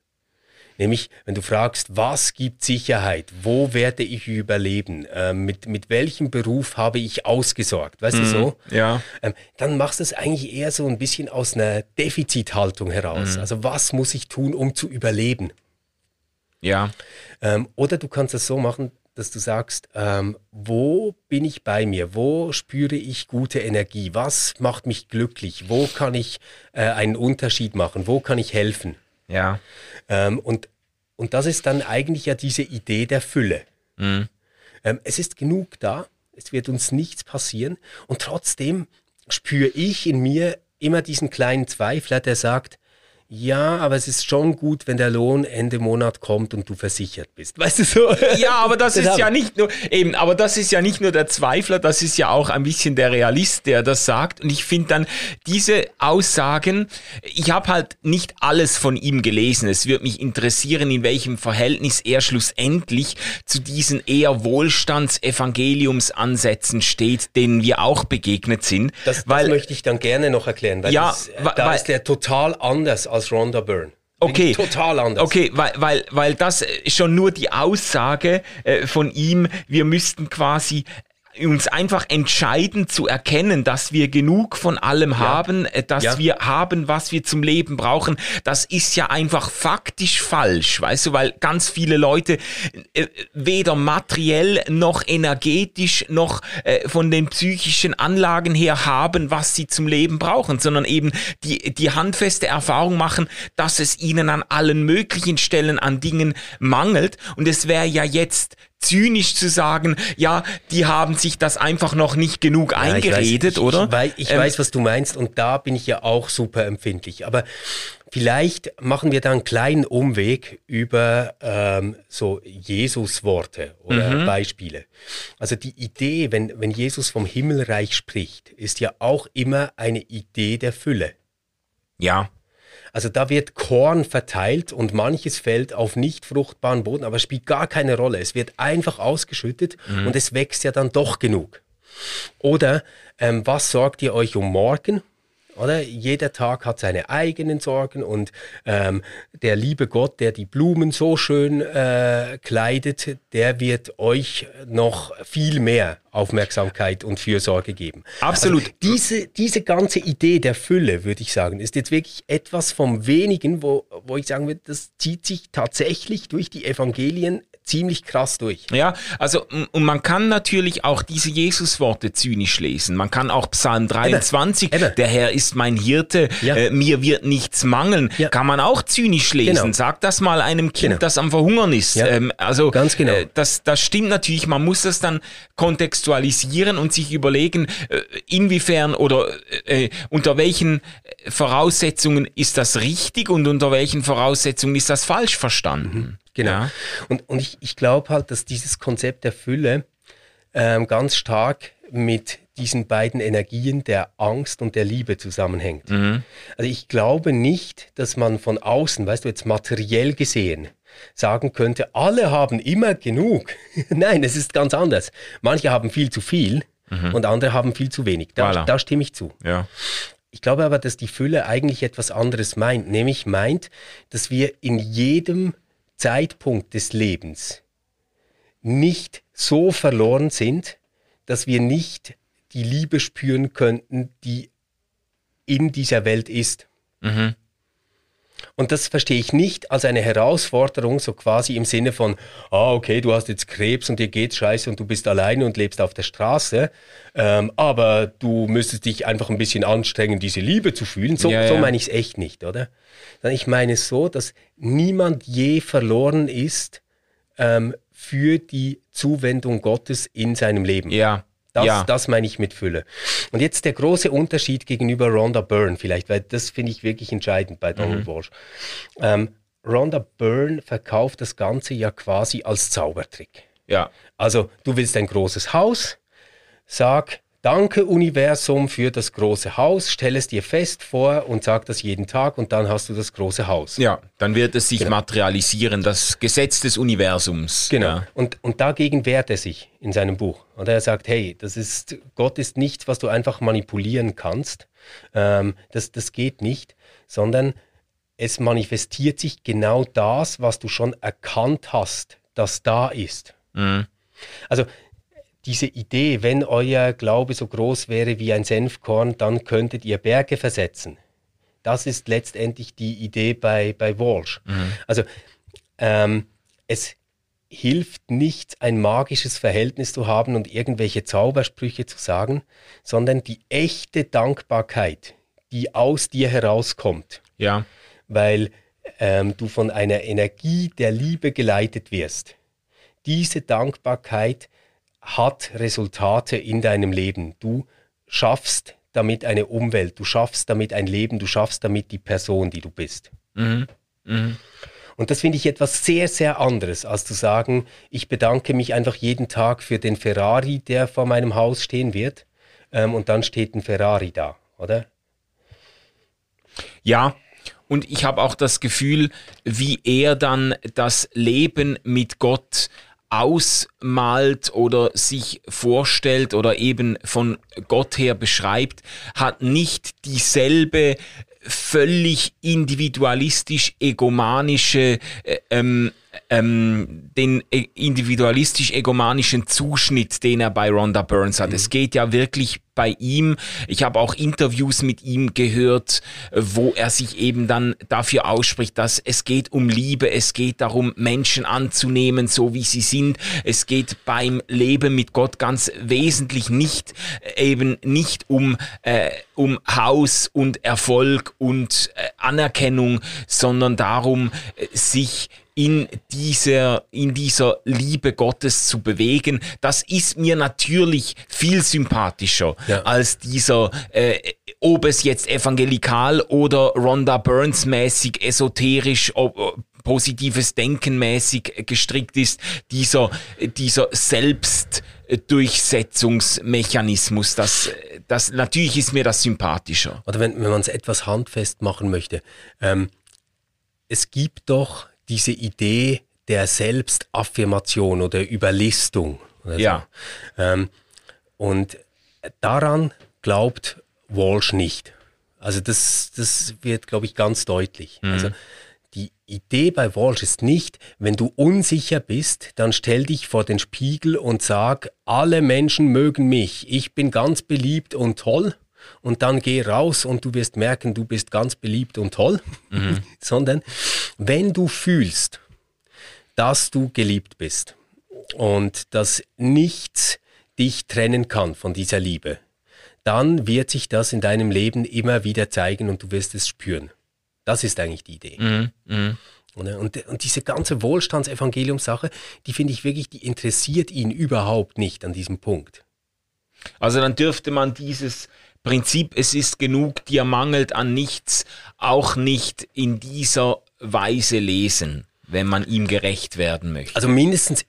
Nämlich, wenn du fragst, was gibt Sicherheit, wo werde ich überleben, äh, mit, mit welchem Beruf habe ich ausgesorgt, weißt mhm, du so? Ja. Ähm, dann machst du es eigentlich eher so ein bisschen aus einer Defizithaltung heraus. Mhm. Also was muss ich tun, um zu überleben? Ja. Ähm, oder du kannst es so machen, dass du sagst, ähm, wo bin ich bei mir? Wo spüre ich gute Energie? Was macht mich glücklich? Wo kann ich äh, einen Unterschied machen? Wo kann ich helfen? Ja. Ähm, und, und das ist dann eigentlich ja diese Idee der Fülle. Mhm. Ähm, es ist genug da, es wird uns nichts passieren und trotzdem spüre ich in mir immer diesen kleinen Zweifler, der sagt, ja, aber es ist schon gut, wenn der Lohn Ende Monat kommt und du versichert bist. Weißt du so? Ja, aber das ist ja nicht nur, eben, aber das ist ja nicht nur der Zweifler, das ist ja auch ein bisschen der Realist, der das sagt. Und ich finde dann diese Aussagen, ich habe halt nicht alles von ihm gelesen. Es würde mich interessieren, in welchem Verhältnis er schlussendlich zu diesen eher Wohlstandsevangeliumsansätzen steht, denen wir auch begegnet sind. Das, weil, das möchte ich dann gerne noch erklären, weil ja, das, da weil, ist der total anders als Rhonda Byrne. Okay. Total anders. Okay, weil, weil, weil das schon nur die Aussage äh, von ihm, wir müssten quasi uns einfach entscheiden zu erkennen, dass wir genug von allem ja. haben, äh, dass ja. wir haben, was wir zum Leben brauchen, das ist ja einfach faktisch falsch, weißt du, weil ganz viele Leute äh, weder materiell noch energetisch noch äh, von den psychischen Anlagen her haben, was sie zum Leben brauchen, sondern eben die, die handfeste Erfahrung machen, dass es ihnen an allen möglichen Stellen an Dingen mangelt und es wäre ja jetzt zynisch zu sagen, ja, die haben sich das einfach noch nicht genug ja, eingeredet, ich weiß, oder? Ich, weiß, ich ähm, weiß, was du meinst und da bin ich ja auch super empfindlich. Aber vielleicht machen wir da einen kleinen Umweg über ähm, so Jesus-Worte oder mhm. Beispiele. Also die Idee, wenn, wenn Jesus vom Himmelreich spricht, ist ja auch immer eine Idee der Fülle. Ja. Also da wird Korn verteilt und manches fällt auf nicht fruchtbaren Boden, aber spielt gar keine Rolle. Es wird einfach ausgeschüttet mhm. und es wächst ja dann doch genug. Oder ähm, was sorgt ihr euch um morgen? Oder jeder Tag hat seine eigenen Sorgen und ähm, der liebe Gott, der die Blumen so schön äh, kleidet, der wird euch noch viel mehr Aufmerksamkeit und Fürsorge geben. Absolut. Also diese, diese ganze Idee der Fülle, würde ich sagen, ist jetzt wirklich etwas vom wenigen, wo, wo ich sagen würde, das zieht sich tatsächlich durch die Evangelien ziemlich krass durch. Ja, also und man kann natürlich auch diese Jesusworte zynisch lesen. Man kann auch Psalm 23, Ebbe. der Herr ist mein Hirte, ja. äh, mir wird nichts mangeln, ja. kann man auch zynisch lesen. Genau. Sag das mal einem Kind, genau. das am Verhungern ist. Ja. Ähm, also Ganz genau. Äh, das, das stimmt natürlich, man muss das dann kontextualisieren und sich überlegen, äh, inwiefern oder äh, unter welchen Voraussetzungen ist das richtig und unter welchen Voraussetzungen ist das falsch verstanden. Mhm. Genau. Ja. Und, und ich, ich glaube halt, dass dieses Konzept der Fülle ähm, ganz stark mit diesen beiden Energien der Angst und der Liebe zusammenhängt. Mhm. Also ich glaube nicht, dass man von außen, weißt du, jetzt materiell gesehen, sagen könnte, alle haben immer genug. Nein, es ist ganz anders. Manche haben viel zu viel mhm. und andere haben viel zu wenig. Da, voilà. da stimme ich zu. Ja. Ich glaube aber, dass die Fülle eigentlich etwas anderes meint, nämlich meint, dass wir in jedem Zeitpunkt des Lebens nicht so verloren sind, dass wir nicht die Liebe spüren könnten, die in dieser Welt ist. Mhm. Und das verstehe ich nicht als eine Herausforderung, so quasi im Sinne von, ah, okay, du hast jetzt Krebs und dir geht's scheiße und du bist alleine und lebst auf der Straße, ähm, aber du müsstest dich einfach ein bisschen anstrengen, diese Liebe zu fühlen. So, ja, so meine ich es echt nicht, oder? Ich meine es so, dass niemand je verloren ist ähm, für die Zuwendung Gottes in seinem Leben. Ja. Das, ja. das meine ich mit Fülle. Und jetzt der große Unterschied gegenüber Rhonda Byrne vielleicht, weil das finde ich wirklich entscheidend bei Donald mhm. Walsh. Ähm, Rhonda Byrne verkauft das Ganze ja quasi als Zaubertrick. Ja. Also du willst ein großes Haus, sag, Danke Universum für das große Haus, stell es dir fest vor und sag das jeden Tag und dann hast du das große Haus. Ja, dann wird es sich genau. materialisieren, das Gesetz des Universums. Genau. Ja. Und, und dagegen wehrt er sich in seinem Buch. Und er sagt, hey, das ist, Gott ist nichts, was du einfach manipulieren kannst. Ähm, das, das geht nicht, sondern es manifestiert sich genau das, was du schon erkannt hast, das da ist. Mhm. Also diese Idee, wenn euer Glaube so groß wäre wie ein Senfkorn, dann könntet ihr Berge versetzen. Das ist letztendlich die Idee bei, bei Walsh. Mhm. Also ähm, es hilft nicht, ein magisches Verhältnis zu haben und irgendwelche Zaubersprüche zu sagen, sondern die echte Dankbarkeit, die aus dir herauskommt. Ja. Weil ähm, du von einer Energie der Liebe geleitet wirst. Diese Dankbarkeit hat Resultate in deinem Leben. Du schaffst damit eine Umwelt, du schaffst damit ein Leben, du schaffst damit die Person, die du bist. Mhm. Mhm. Und das finde ich etwas sehr, sehr anderes, als zu sagen, ich bedanke mich einfach jeden Tag für den Ferrari, der vor meinem Haus stehen wird, ähm, und dann steht ein Ferrari da, oder? Ja, und ich habe auch das Gefühl, wie er dann das Leben mit Gott ausmalt oder sich vorstellt oder eben von Gott her beschreibt, hat nicht dieselbe völlig individualistisch egomanische äh, ähm, ähm, den e, individualistisch-egomanischen Zuschnitt, den er bei Rhonda Burns hat. Mhm. Es geht ja wirklich bei ihm. Ich habe auch Interviews mit ihm gehört, wo er sich eben dann dafür ausspricht, dass es geht um Liebe, es geht darum, Menschen anzunehmen, so wie sie sind. Es geht beim Leben mit Gott ganz wesentlich nicht eben nicht um äh, um Haus und Erfolg und äh, Anerkennung, sondern darum, äh, sich in dieser, in dieser Liebe Gottes zu bewegen, das ist mir natürlich viel sympathischer ja. als dieser, äh, ob es jetzt evangelikal oder Rhonda Burns mäßig esoterisch, ob, positives Denken mäßig gestrickt ist, dieser, dieser Selbstdurchsetzungsmechanismus, das, das, natürlich ist mir das sympathischer. Oder wenn, wenn man es etwas handfest machen möchte, ähm, es gibt doch diese Idee der Selbstaffirmation oder Überlistung. Oder ja. Ähm, und daran glaubt Walsh nicht. Also das, das wird, glaube ich, ganz deutlich. Mhm. Also die Idee bei Walsh ist nicht, wenn du unsicher bist, dann stell dich vor den Spiegel und sag, alle Menschen mögen mich, ich bin ganz beliebt und toll und dann geh raus und du wirst merken, du bist ganz beliebt und toll, mhm. sondern wenn du fühlst, dass du geliebt bist und dass nichts dich trennen kann von dieser Liebe, dann wird sich das in deinem Leben immer wieder zeigen und du wirst es spüren. Das ist eigentlich die Idee. Mhm. Mhm. Und, und, diese ganze Wohlstandsevangeliumssache, die finde ich wirklich, die interessiert ihn überhaupt nicht an diesem Punkt. Also dann dürfte man dieses Prinzip, es ist genug, dir mangelt an nichts, auch nicht in dieser Weise lesen, wenn man ihm gerecht werden möchte. Also mindestens,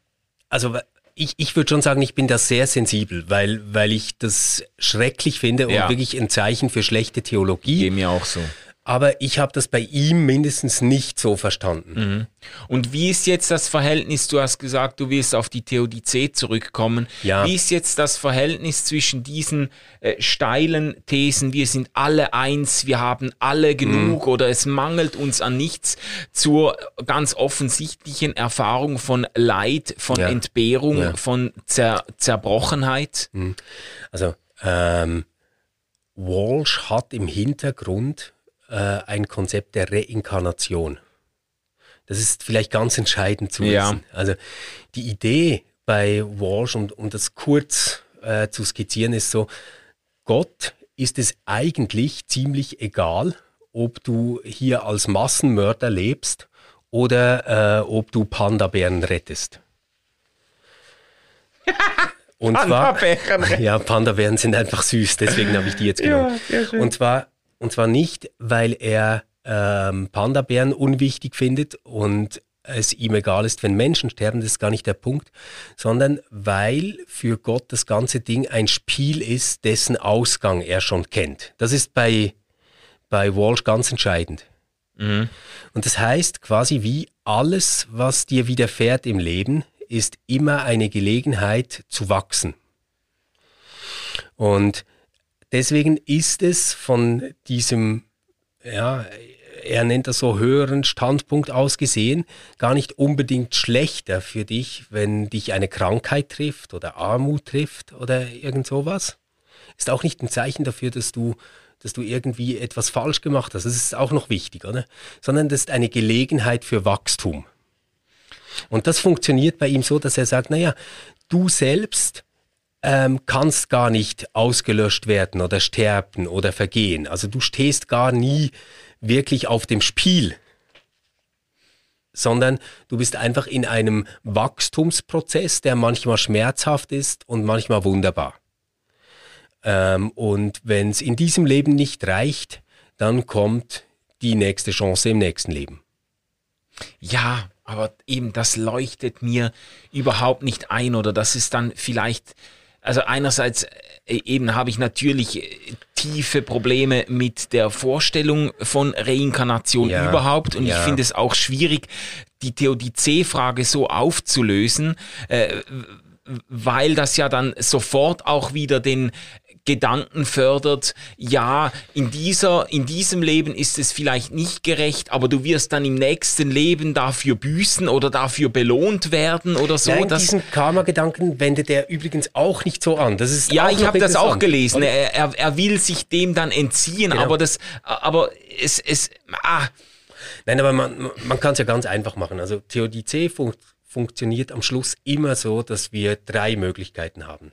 also ich, ich würde schon sagen, ich bin da sehr sensibel, weil, weil ich das schrecklich finde und ja. wirklich ein Zeichen für schlechte Theologie. Geht mir auch so. Aber ich habe das bei ihm mindestens nicht so verstanden. Mhm. Und wie ist jetzt das Verhältnis? Du hast gesagt, du willst auf die Theodizee zurückkommen. Ja. Wie ist jetzt das Verhältnis zwischen diesen äh, steilen Thesen, wir sind alle eins, wir haben alle genug Mhm. oder es mangelt uns an nichts, zur ganz offensichtlichen Erfahrung von Leid, von Ja. Entbehrung, Ja. von Zer Zerbrochenheit? Also ähm, Walsh hat im Hintergrund äh, ein Konzept der Reinkarnation. Das ist vielleicht ganz entscheidend zu Ja. wissen. Also die Idee bei Walsh, um, um das kurz äh, zu skizzieren, ist so, Gott ist es eigentlich ziemlich egal, ob du hier als Massenmörder lebst oder äh, ob du Panda-Bären rettest. Und zwar, ja, Panda-Bären sind einfach süß, deswegen habe ich die jetzt genommen. und, zwar, und zwar nicht, weil er ähm, Panda-Bären unwichtig findet und es ihm egal ist, wenn Menschen sterben, das ist gar nicht der Punkt, sondern weil für Gott das ganze Ding ein Spiel ist, dessen Ausgang er schon kennt. Das ist bei, bei Walsh ganz entscheidend. Mhm. Und das heißt quasi wie alles, was dir widerfährt im Leben, ist immer eine Gelegenheit zu wachsen. Und deswegen ist es von diesem, ja, er nennt das so höheren Standpunkt aus gesehen, gar nicht unbedingt schlechter für dich, wenn dich eine Krankheit trifft oder Armut trifft oder irgend sowas. Ist auch nicht ein Zeichen dafür, dass du dass du irgendwie etwas falsch gemacht hast. Das ist auch noch wichtig, oder? Sondern das ist eine Gelegenheit für Wachstum. Und das funktioniert bei ihm so, dass er sagt, naja, du selbst ähm, kannst gar nicht ausgelöscht werden oder sterben oder vergehen. Also du stehst gar nie wirklich auf dem Spiel, sondern du bist einfach in einem Wachstumsprozess, der manchmal schmerzhaft ist und manchmal wunderbar. Ähm, und wenn es in diesem Leben nicht reicht, dann kommt die nächste Chance im nächsten Leben. Ja, aber eben das leuchtet mir überhaupt nicht ein oder das ist dann vielleicht, also einerseits äh, eben habe ich natürlich äh, tiefe Probleme mit der Vorstellung von Reinkarnation Ja, überhaupt und ja. ich finde es auch schwierig, die Theodizee-Frage so aufzulösen, äh, weil das ja dann sofort auch wieder den Gedanken fördert, ja, in dieser, in diesem Leben ist es vielleicht nicht gerecht, aber du wirst dann im nächsten Leben dafür büßen oder dafür belohnt werden oder so. Nein, diesen Karma-Gedanken wendet er übrigens auch nicht so an. Das ist ja, ich habe das auch gelesen. Er, er, er will sich dem dann entziehen, Genau. aber das, aber es, es, ah, Nein, aber man, man kann es ja ganz einfach machen. Also Theodizee fun funktioniert am Schluss immer so, dass wir drei Möglichkeiten haben.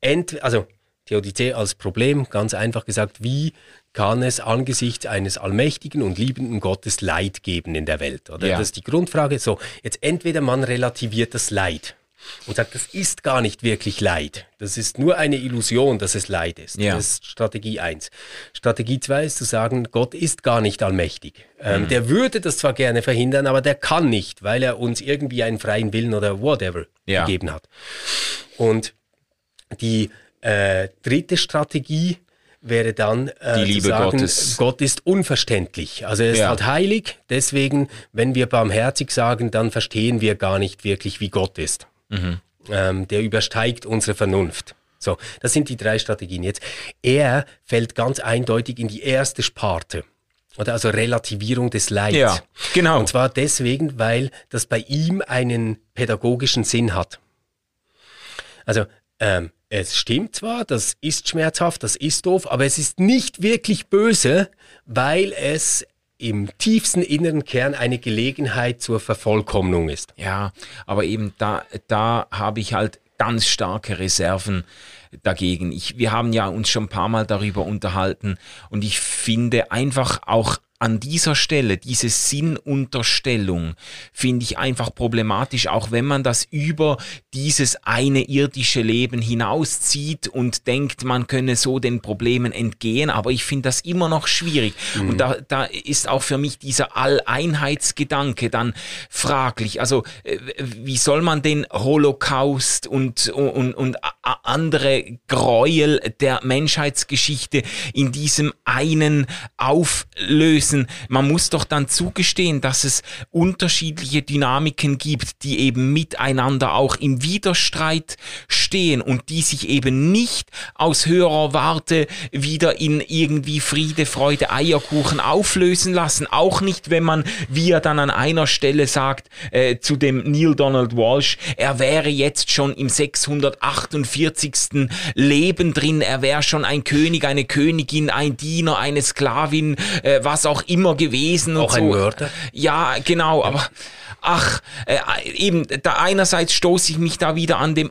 Ent also Theodizee als Problem, ganz einfach gesagt, wie kann es angesichts eines allmächtigen und liebenden Gottes Leid geben in der Welt? Oder? Ja. Das ist die Grundfrage. So, jetzt entweder man relativiert das Leid und sagt, das ist gar nicht wirklich Leid. Das ist nur eine Illusion, dass es Leid ist. Ja. Das ist Strategie 1. Strategie 2 ist zu sagen, Gott ist gar nicht allmächtig. Ähm, Mhm. Der würde das zwar gerne verhindern, aber der kann nicht, weil er uns irgendwie einen freien Willen oder whatever Ja. gegeben hat. Und die äh, dritte Strategie wäre dann äh, Die zu Liebe sagen, Gottes. Gott ist unverständlich. Also er ist Ja. halt heilig, deswegen, wenn wir barmherzig sagen, dann verstehen wir gar nicht wirklich, wie Gott ist. Mhm. Ähm, der übersteigt unsere Vernunft. So, das sind die drei Strategien. Jetzt, er fällt ganz eindeutig in die erste Sparte. Oder also Relativierung des Leids. Ja, genau. Und zwar deswegen, weil das bei ihm einen pädagogischen Sinn hat. Also, ähm, es stimmt zwar, das ist schmerzhaft, das ist doof, aber es ist nicht wirklich böse, weil es im tiefsten inneren Kern eine Gelegenheit zur Vervollkommnung ist. Ja, aber eben da, da habe ich halt ganz starke Reserven dagegen. Ich, wir haben ja uns schon ein paar Mal darüber unterhalten und ich finde einfach auch an dieser Stelle, diese Sinnunterstellung, finde ich einfach problematisch, auch wenn man das über dieses eine irdische Leben hinauszieht und denkt, man könne so den Problemen entgehen. Aber ich finde das immer noch schwierig. Mhm. Und da, da ist auch für mich dieser Alleinheitsgedanke dann fraglich. Also, äh, wie soll man den Holocaust und, und, und andere Gräuel der Menschheitsgeschichte in diesem einen auflösen. Man muss doch dann zugestehen, dass es unterschiedliche Dynamiken gibt, die eben miteinander auch im Widerstreit stehen und die sich eben nicht aus höherer Warte wieder in irgendwie Friede, Freude, Eierkuchen auflösen lassen. Auch nicht, wenn man, wie er dann an einer Stelle sagt, äh, zu dem Neil Donald Walsh, er wäre jetzt schon im 648. Leben drin, er wäre schon ein König, eine Königin, ein Diener, eine Sklavin, äh, was auch immer gewesen. Auch ein so. Mörder? Ja, genau, aber ach, äh, eben, da einerseits stoße ich mich da wieder an dem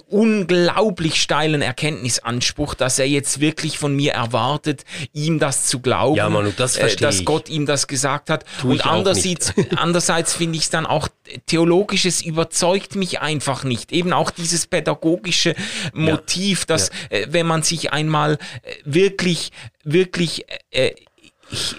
unglaublich steilen Erkenntnisanspruch, dass er jetzt wirklich von mir erwartet, ihm das zu glauben, ja, Manu, das äh, dass Gott ihm das gesagt hat. Tu Und andererseits, andererseits finde ich es dann auch theologisches überzeugt mich einfach nicht. Eben auch dieses pädagogische Motiv, ja. dass ja. Äh, wenn man sich einmal äh, wirklich, wirklich äh,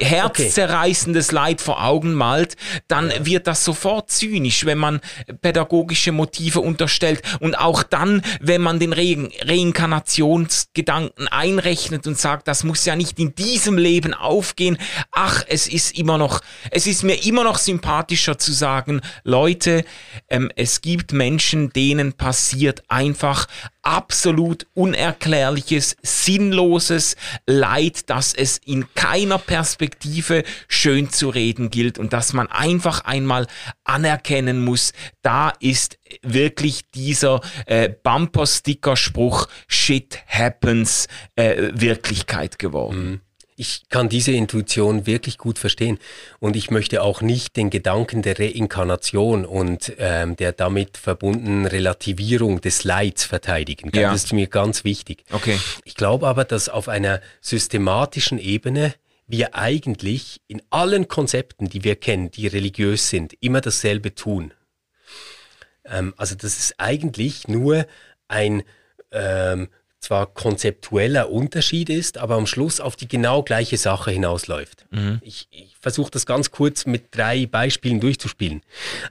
herzzerreißendes. Leid vor Augen malt, dann ja. wird das sofort zynisch, wenn man pädagogische Motive unterstellt. Und auch dann, wenn man den Re Reinkarnationsgedanken einrechnet und sagt, das muss ja nicht in diesem Leben aufgehen. Ach, es ist immer noch, es ist mir immer noch sympathischer zu sagen, Leute, ähm, es gibt Menschen, denen passiert einfach absolut unerklärliches, sinnloses Leid, das es in keiner Perspektive schön zu reden gilt und dass man einfach einmal anerkennen muss, da ist wirklich dieser äh, Bumper-Sticker-Spruch Shit happens äh, Wirklichkeit geworden. Mhm ich kann diese Intuition wirklich gut verstehen. Und ich möchte auch nicht den Gedanken der Reinkarnation und ähm, der damit verbundenen Relativierung des Leids verteidigen. Ja. Das ist mir ganz wichtig. Okay. Ich glaube aber, dass auf einer systematischen Ebene wir eigentlich in allen Konzepten, die wir kennen, die religiös sind, immer dasselbe tun. Ähm, also das ist eigentlich nur ein ähm, zwar konzeptueller Unterschied ist, aber am Schluss auf die genau gleiche Sache hinausläuft. Mhm. Ich, ich versuche das ganz kurz mit drei Beispielen durchzuspielen.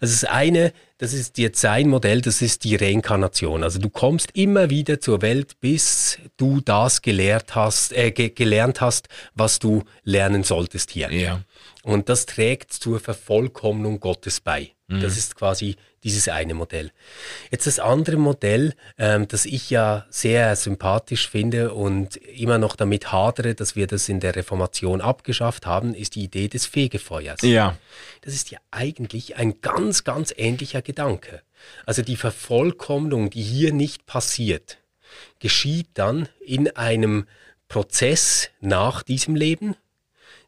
Also das eine, das ist jetzt sein Modell, das ist die Reinkarnation. Also du kommst immer wieder zur Welt, bis du das gelehrt hast, äh, ge gelernt hast, was du lernen solltest hier. Ja. Und das trägt zur Vervollkommnung Gottes bei. Mhm. Das ist quasi dieses eine Modell. Jetzt das andere Modell, ähm, das ich ja sehr sympathisch finde und immer noch damit hadere, dass wir das in der Reformation abgeschafft haben, ist die Idee des Fegefeuers. Ja. Das ist ja eigentlich ein ganz, ganz ähnlicher Gedanke. Also die Vervollkommnung, die hier nicht passiert, geschieht dann in einem Prozess nach diesem Leben,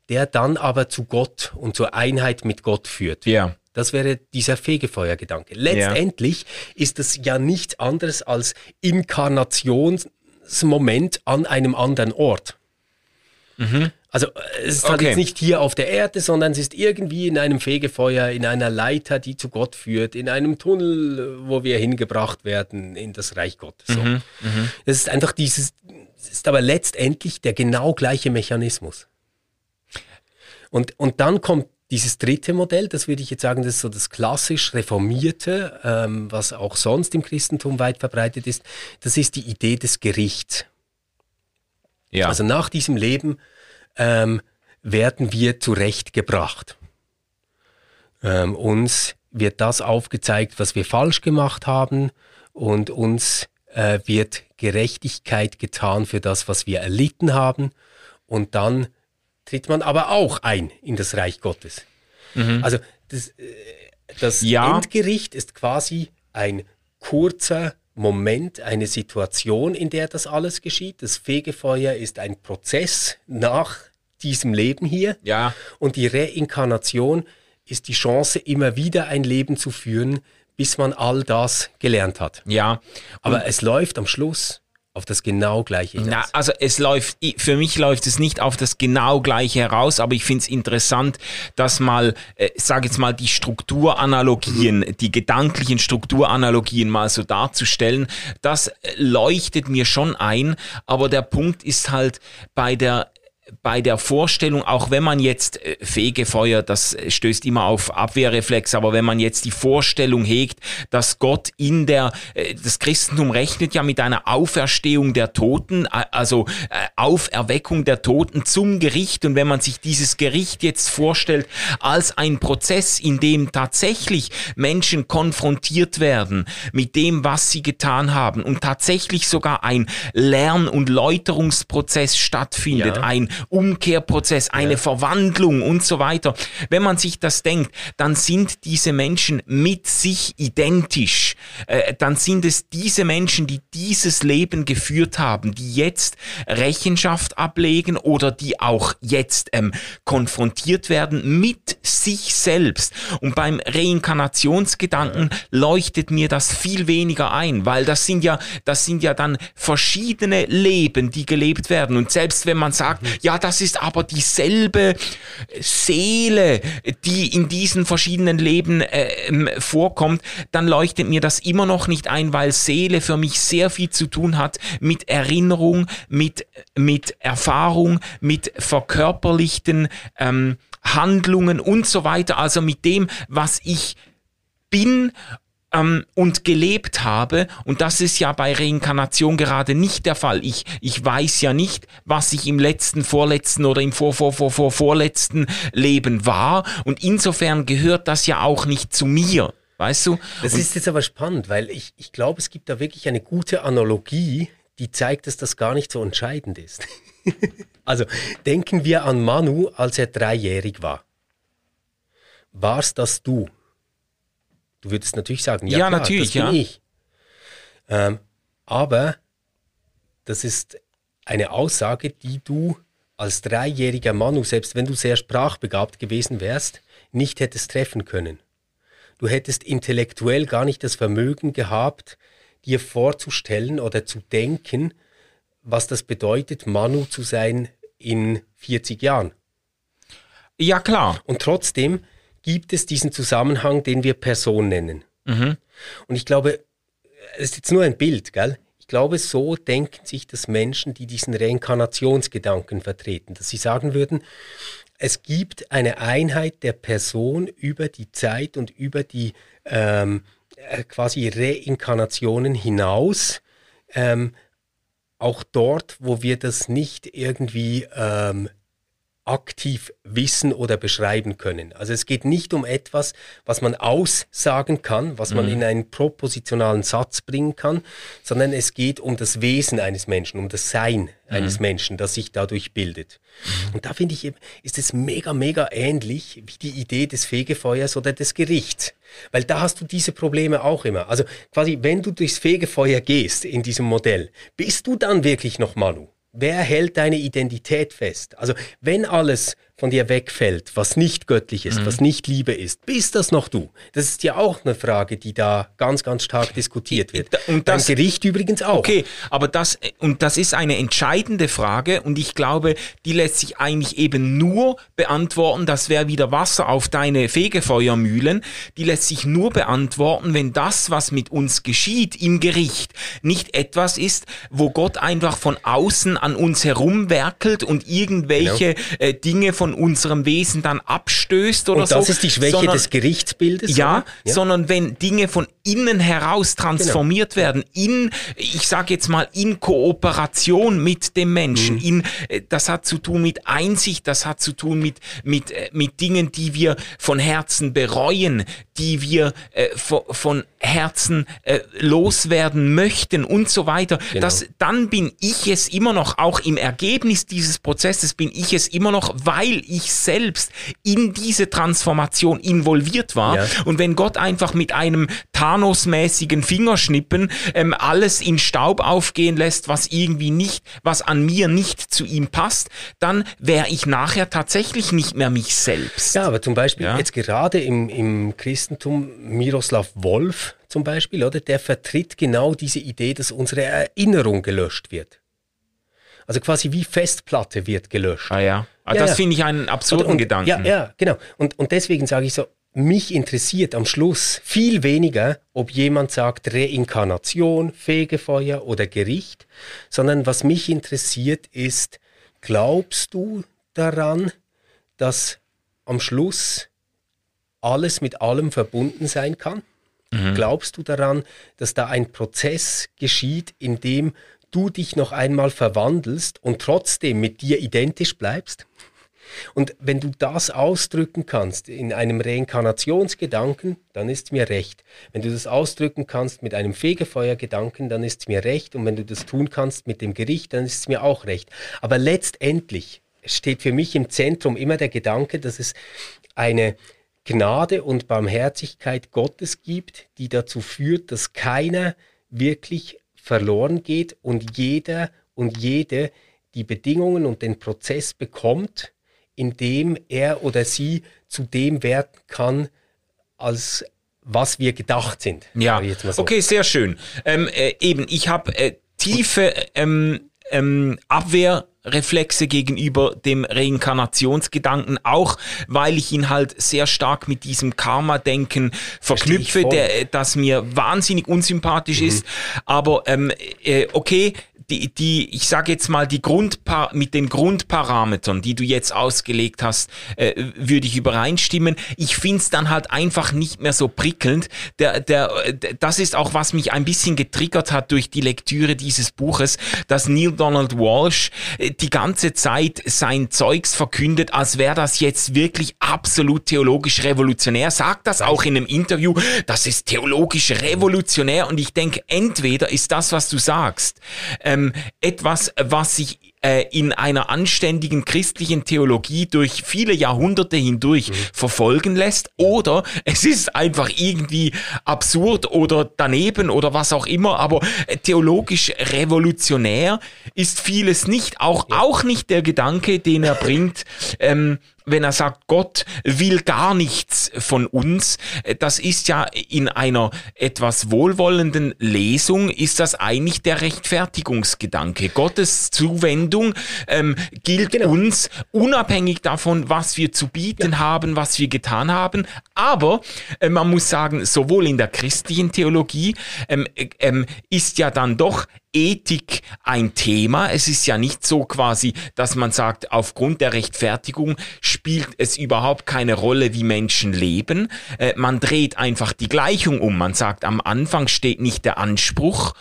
der dann aber zu Gott und zur Einheit mit Gott führt. Ja. Das wäre dieser Fegefeuergedanke. Letztendlich ja. ist es ja nichts anderes als Inkarnationsmoment an einem anderen Ort. Mhm. Also es ist halt okay. jetzt nicht hier auf der Erde, sondern es ist irgendwie in einem Fegefeuer, in einer Leiter, die zu Gott führt, in einem Tunnel, wo wir hingebracht werden in das Reich Gottes. So. Mhm. Mhm. Das ist einfach dieses, es ist aber letztendlich der genau gleiche Mechanismus. Und, und dann kommt dieses dritte Modell, das würde ich jetzt sagen, das ist so das klassisch reformierte, ähm, was auch sonst im Christentum weit verbreitet ist. Das ist die Idee des Gerichts. Ja. Also nach diesem Leben ähm, werden wir zurechtgebracht. Ähm, uns wird das aufgezeigt, was wir falsch gemacht haben und uns äh, wird Gerechtigkeit getan für das, was wir erlitten haben und dann tritt man aber auch ein in das Reich Gottes. Mhm. Also das, äh, das ja. Endgericht ist quasi ein kurzer Moment, eine Situation, in der das alles geschieht. Das Fegefeuer ist ein Prozess nach diesem Leben hier. Ja. Und die Reinkarnation ist die Chance, immer wieder ein Leben zu führen, bis man all das gelernt hat. Ja. Aber es läuft am Schluss auf das genau gleiche hinaus? Na, also es läuft, für mich läuft es nicht auf das genau gleiche heraus, aber ich finde es interessant, dass mal, äh, sage jetzt mal, die Strukturanalogien, mhm. die gedanklichen Strukturanalogien mal so darzustellen, das leuchtet mir schon ein, aber der Punkt ist halt bei der bei der Vorstellung, auch wenn man jetzt äh, Fegefeuer, das stößt immer auf Abwehrreflex, aber wenn man jetzt die Vorstellung hegt, dass Gott in der, äh, das Christentum rechnet ja mit einer Auferstehung der Toten, also äh, Auferweckung der Toten zum Gericht und wenn man sich dieses Gericht jetzt vorstellt als ein Prozess, in dem tatsächlich Menschen konfrontiert werden mit dem, was sie getan haben und tatsächlich sogar ein Lern- und Läuterungsprozess stattfindet, ja. ein Umkehrprozess, eine ja. Verwandlung und so weiter. Wenn man sich das denkt, dann sind diese Menschen mit sich identisch. Äh, dann sind es diese Menschen, die dieses Leben geführt haben, die jetzt Rechenschaft ablegen oder die auch jetzt ähm, konfrontiert werden mit sich selbst. Und beim Reinkarnationsgedanken leuchtet mir das viel weniger ein, weil das sind ja, das sind ja dann verschiedene Leben, die gelebt werden. Und selbst wenn man sagt, ja, ja, das ist aber dieselbe Seele, die in diesen verschiedenen Leben äh, vorkommt, dann leuchtet mir das immer noch nicht ein, weil Seele für mich sehr viel zu tun hat mit Erinnerung, mit, mit Erfahrung, mit verkörperlichten ähm, Handlungen und so weiter, also mit dem, was ich bin ähm, und gelebt habe. Und das ist ja bei Reinkarnation gerade nicht der Fall. Ich, ich weiß ja nicht, was ich im letzten, vorletzten oder im vor, vor, vor, vor, vorletzten Leben war. Und insofern gehört das ja auch nicht zu mir. Weißt du? Das und ist jetzt aber spannend, weil ich, ich glaube, es gibt da wirklich eine gute Analogie, die zeigt, dass das gar nicht so entscheidend ist. also denken wir an Manu, als er dreijährig war. Warst das du? Du würdest natürlich sagen, ja, ja klar, natürlich, das bin ja. ich. Ähm, aber das ist eine Aussage, die du als dreijähriger Manu, selbst wenn du sehr sprachbegabt gewesen wärst, nicht hättest treffen können. Du hättest intellektuell gar nicht das Vermögen gehabt, dir vorzustellen oder zu denken, was das bedeutet, Manu zu sein in 40 Jahren. Ja, klar. Und trotzdem gibt es diesen Zusammenhang, den wir Person nennen. Mhm. Und ich glaube, es ist jetzt nur ein Bild, gell? Ich glaube, so denken sich das Menschen, die diesen Reinkarnationsgedanken vertreten, dass sie sagen würden, es gibt eine Einheit der Person über die Zeit und über die ähm, äh, quasi Reinkarnationen hinaus, ähm, auch dort, wo wir das nicht irgendwie ähm, aktiv wissen oder beschreiben können. Also es geht nicht um etwas, was man aussagen kann, was man mhm. in einen propositionalen Satz bringen kann, sondern es geht um das Wesen eines Menschen, um das Sein mhm. eines Menschen, das sich dadurch bildet. Mhm. Und da finde ich, ist es mega, mega ähnlich wie die Idee des Fegefeuers oder des Gerichts. Weil da hast du diese Probleme auch immer. Also quasi, wenn du durchs Fegefeuer gehst in diesem Modell, bist du dann wirklich noch Manu? Wer hält deine Identität fest? Also wenn alles von dir wegfällt, was nicht göttlich ist, mhm. was nicht Liebe ist, bist das noch du? Das ist ja auch eine Frage, die da ganz, ganz stark diskutiert wird. Und das Beim Gericht übrigens auch. Okay, aber das, und das ist eine entscheidende Frage und ich glaube, die lässt sich eigentlich eben nur beantworten, das wäre wieder Wasser auf deine Fegefeuermühlen, die lässt sich nur beantworten, wenn das, was mit uns geschieht im Gericht, nicht etwas ist, wo Gott einfach von außen an uns herumwerkelt und irgendwelche genau. äh, Dinge von von unserem Wesen dann abstößt oder Und das so. ist die Schwäche sondern, des Gerichtsbildes? Ja, ja, sondern wenn Dinge von innen heraus transformiert genau. werden, in, ich sage jetzt mal, in Kooperation mit dem Menschen, mhm. in, äh, das hat zu tun mit Einsicht, das hat zu tun mit, mit, äh, mit Dingen, die wir von Herzen bereuen, die wir äh, von Herzen äh, loswerden möchten und so weiter. Genau. Das, dann bin ich es immer noch, auch im Ergebnis dieses Prozesses bin ich es immer noch, weil weil ich selbst in diese Transformation involviert war. Ja. Und wenn Gott einfach mit einem Thanos-mäßigen Fingerschnippen ähm, alles in Staub aufgehen lässt, was irgendwie nicht, was an mir nicht zu ihm passt, dann wäre ich nachher tatsächlich nicht mehr mich selbst. Ja, aber zum Beispiel ja? jetzt gerade im, im Christentum Miroslav Wolf zum Beispiel, oder? Der vertritt genau diese Idee, dass unsere Erinnerung gelöscht wird. Also quasi wie Festplatte wird gelöscht. Ah ja. Ah, ja das ja. finde ich einen absurden und, und, Gedanken. Ja, ja, genau. Und, und deswegen sage ich so, mich interessiert am Schluss viel weniger, ob jemand sagt Reinkarnation, Fegefeuer oder Gericht, sondern was mich interessiert ist, glaubst du daran, dass am Schluss alles mit allem verbunden sein kann? Mhm. Glaubst du daran, dass da ein Prozess geschieht, in dem du dich noch einmal verwandelst und trotzdem mit dir identisch bleibst? Und wenn du das ausdrücken kannst in einem Reinkarnationsgedanken, dann ist mir recht. Wenn du das ausdrücken kannst mit einem Fegefeuergedanken, dann ist mir recht. Und wenn du das tun kannst mit dem Gericht, dann ist mir auch recht. Aber letztendlich steht für mich im Zentrum immer der Gedanke, dass es eine Gnade und Barmherzigkeit Gottes gibt, die dazu führt, dass keiner wirklich verloren geht und jeder und jede die Bedingungen und den Prozess bekommt, in dem er oder sie zu dem werden kann, als was wir gedacht sind. Ja, so. okay, sehr schön. Ähm, äh, eben, ich habe äh, tiefe ähm, ähm, Abwehr Reflexe gegenüber dem Reinkarnationsgedanken, auch weil ich ihn halt sehr stark mit diesem Karma-Denken verknüpfe, der, das mir wahnsinnig unsympathisch mhm. ist. Aber ähm, äh, okay, die, die, ich sage jetzt mal, die Grundpa mit den Grundparametern, die du jetzt ausgelegt hast, äh, würde ich übereinstimmen. Ich find's dann halt einfach nicht mehr so prickelnd. Der, der, das ist auch, was mich ein bisschen getriggert hat durch die Lektüre dieses Buches, dass Neil Donald Walsh äh, die ganze Zeit sein Zeugs verkündet, als wäre das jetzt wirklich absolut theologisch revolutionär. Sagt das auch in einem Interview, das ist theologisch revolutionär. Und ich denke, entweder ist das, was du sagst, ähm, etwas, was sich äh, in einer anständigen christlichen Theologie durch viele Jahrhunderte hindurch mhm. verfolgen lässt oder es ist einfach irgendwie absurd oder daneben oder was auch immer, aber äh, theologisch revolutionär ist vieles nicht, auch, ja. auch nicht der Gedanke, den er bringt, ähm, wenn er sagt, Gott will gar nichts von uns, äh, das ist ja in einer etwas wohlwollenden Lesung, ist das eigentlich der Rechtfertigungsgedanke. Gottes Zuwendung ähm, gilt genau. uns unabhängig davon, was wir zu bieten ja. haben, was wir getan haben. Aber äh, man muss sagen, sowohl in der christlichen Theologie ähm, äh, ähm, ist ja dann doch Ethik ein Thema. Es ist ja nicht so quasi, dass man sagt, aufgrund der Rechtfertigung spielt es überhaupt keine Rolle, wie Menschen leben. Äh, man dreht einfach die Gleichung um. Man sagt, am Anfang steht nicht der Anspruch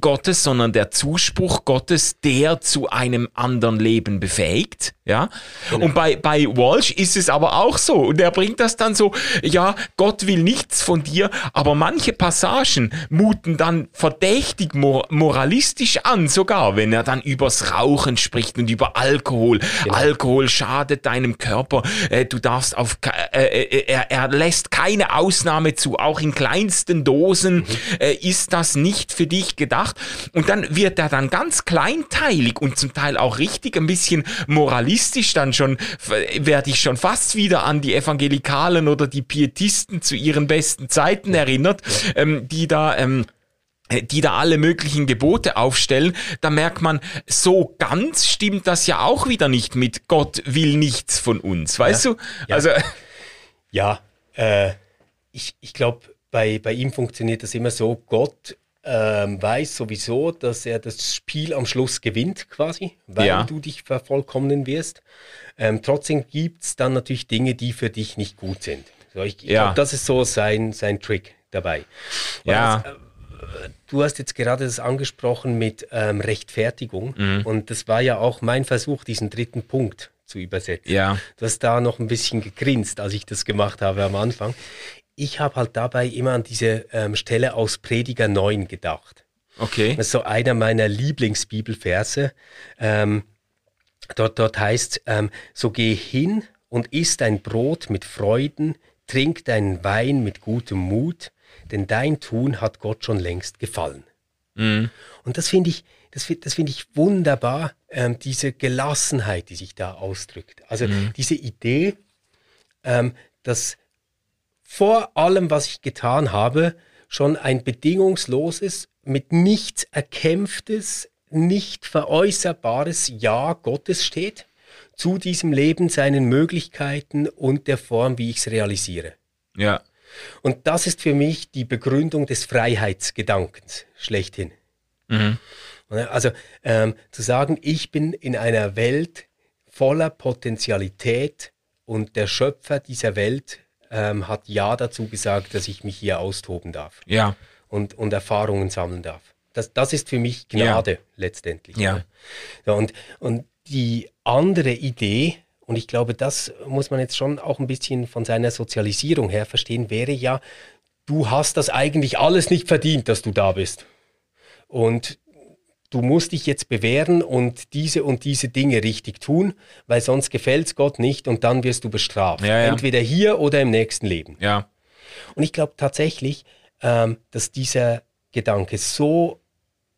Gottes, sondern der Zuspruch Gottes, der zu einem anderen Leben befähigt. Ja. Genau. Und bei, bei Walsh ist es aber auch so. Und er bringt das dann so, ja, Gott will nichts von dir, aber manche Passagen muten dann verdächtig mor moralistisch an, sogar wenn er dann übers Rauchen spricht und über Alkohol. Genau. Alkohol schadet deinem Körper. Äh, du darfst auf, äh, äh, er, er lässt keine Ausnahme zu. Auch in kleinsten Dosen mhm. äh, ist das nicht für dich gedacht. Und dann wird er dann ganz kleinteilig und zum Teil auch richtig ein bisschen moralistisch dann schon, werde ich schon fast wieder an die Evangelikalen oder die Pietisten zu ihren besten Zeiten erinnert, ja. ähm, die da, ähm, äh, die da alle möglichen Gebote aufstellen, da merkt man, so ganz stimmt das ja auch wieder nicht mit Gott will nichts von uns, weißt ja, du? Ja. Also ja, äh, ich, ich glaube, bei, bei ihm funktioniert das immer so, Gott ähm, weiß sowieso, dass er das Spiel am Schluss gewinnt quasi, weil ja. du dich vervollkommnen wirst. Ähm, trotzdem gibt es dann natürlich Dinge, die für dich nicht gut sind. So, ich ich glaube, das ist so sein, sein Trick dabei. ja. Das, äh, du hast jetzt gerade das angesprochen mit ähm, Rechtfertigung mhm. und das war ja auch mein Versuch, diesen dritten Punkt zu übersetzen. Ja. Du hast da noch ein bisschen gegrinst, als ich das gemacht habe am Anfang. Ich habe halt dabei immer an diese ähm, Stelle aus Prediger 9 gedacht. Okay. Das ist so einer meiner Lieblingsbibelverse. Ähm, dort, dort heißt ähm, so geh hin und isst dein Brot mit Freuden, trink deinen Wein mit gutem Mut, denn dein Tun hat Gott schon längst gefallen. Mhm. Und das finde ich, das, das finde ich wunderbar, ähm, diese Gelassenheit, die sich da ausdrückt. Also mhm. diese Idee, ähm, dass vor allem, was ich getan habe, schon ein bedingungsloses, mit nichts erkämpftes, nicht veräußerbares Ja Gottes steht zu diesem Leben, seinen Möglichkeiten und der Form, wie ich es realisiere. Ja. Und das ist für mich die Begründung des Freiheitsgedankens schlechthin. Mhm. Also ähm, zu sagen, ich bin in einer Welt voller Potentialität und der Schöpfer dieser Welt ähm, hat Ja dazu gesagt, dass ich mich hier austoben darf. Ja. Und, und Erfahrungen sammeln darf. Das, das ist für mich Gnade ja. letztendlich. Ja. ja. Und, und die andere Idee, und ich glaube, das muss man jetzt schon auch ein bisschen von seiner Sozialisierung her verstehen, wäre ja, du hast das eigentlich alles nicht verdient, dass du da bist. Und du musst dich jetzt bewähren und diese und diese Dinge richtig tun, weil sonst gefällt es Gott nicht und dann wirst du bestraft. Ja, ja. Entweder hier oder im nächsten Leben. Ja. Und ich glaube tatsächlich, ähm, dass dieser Gedanke so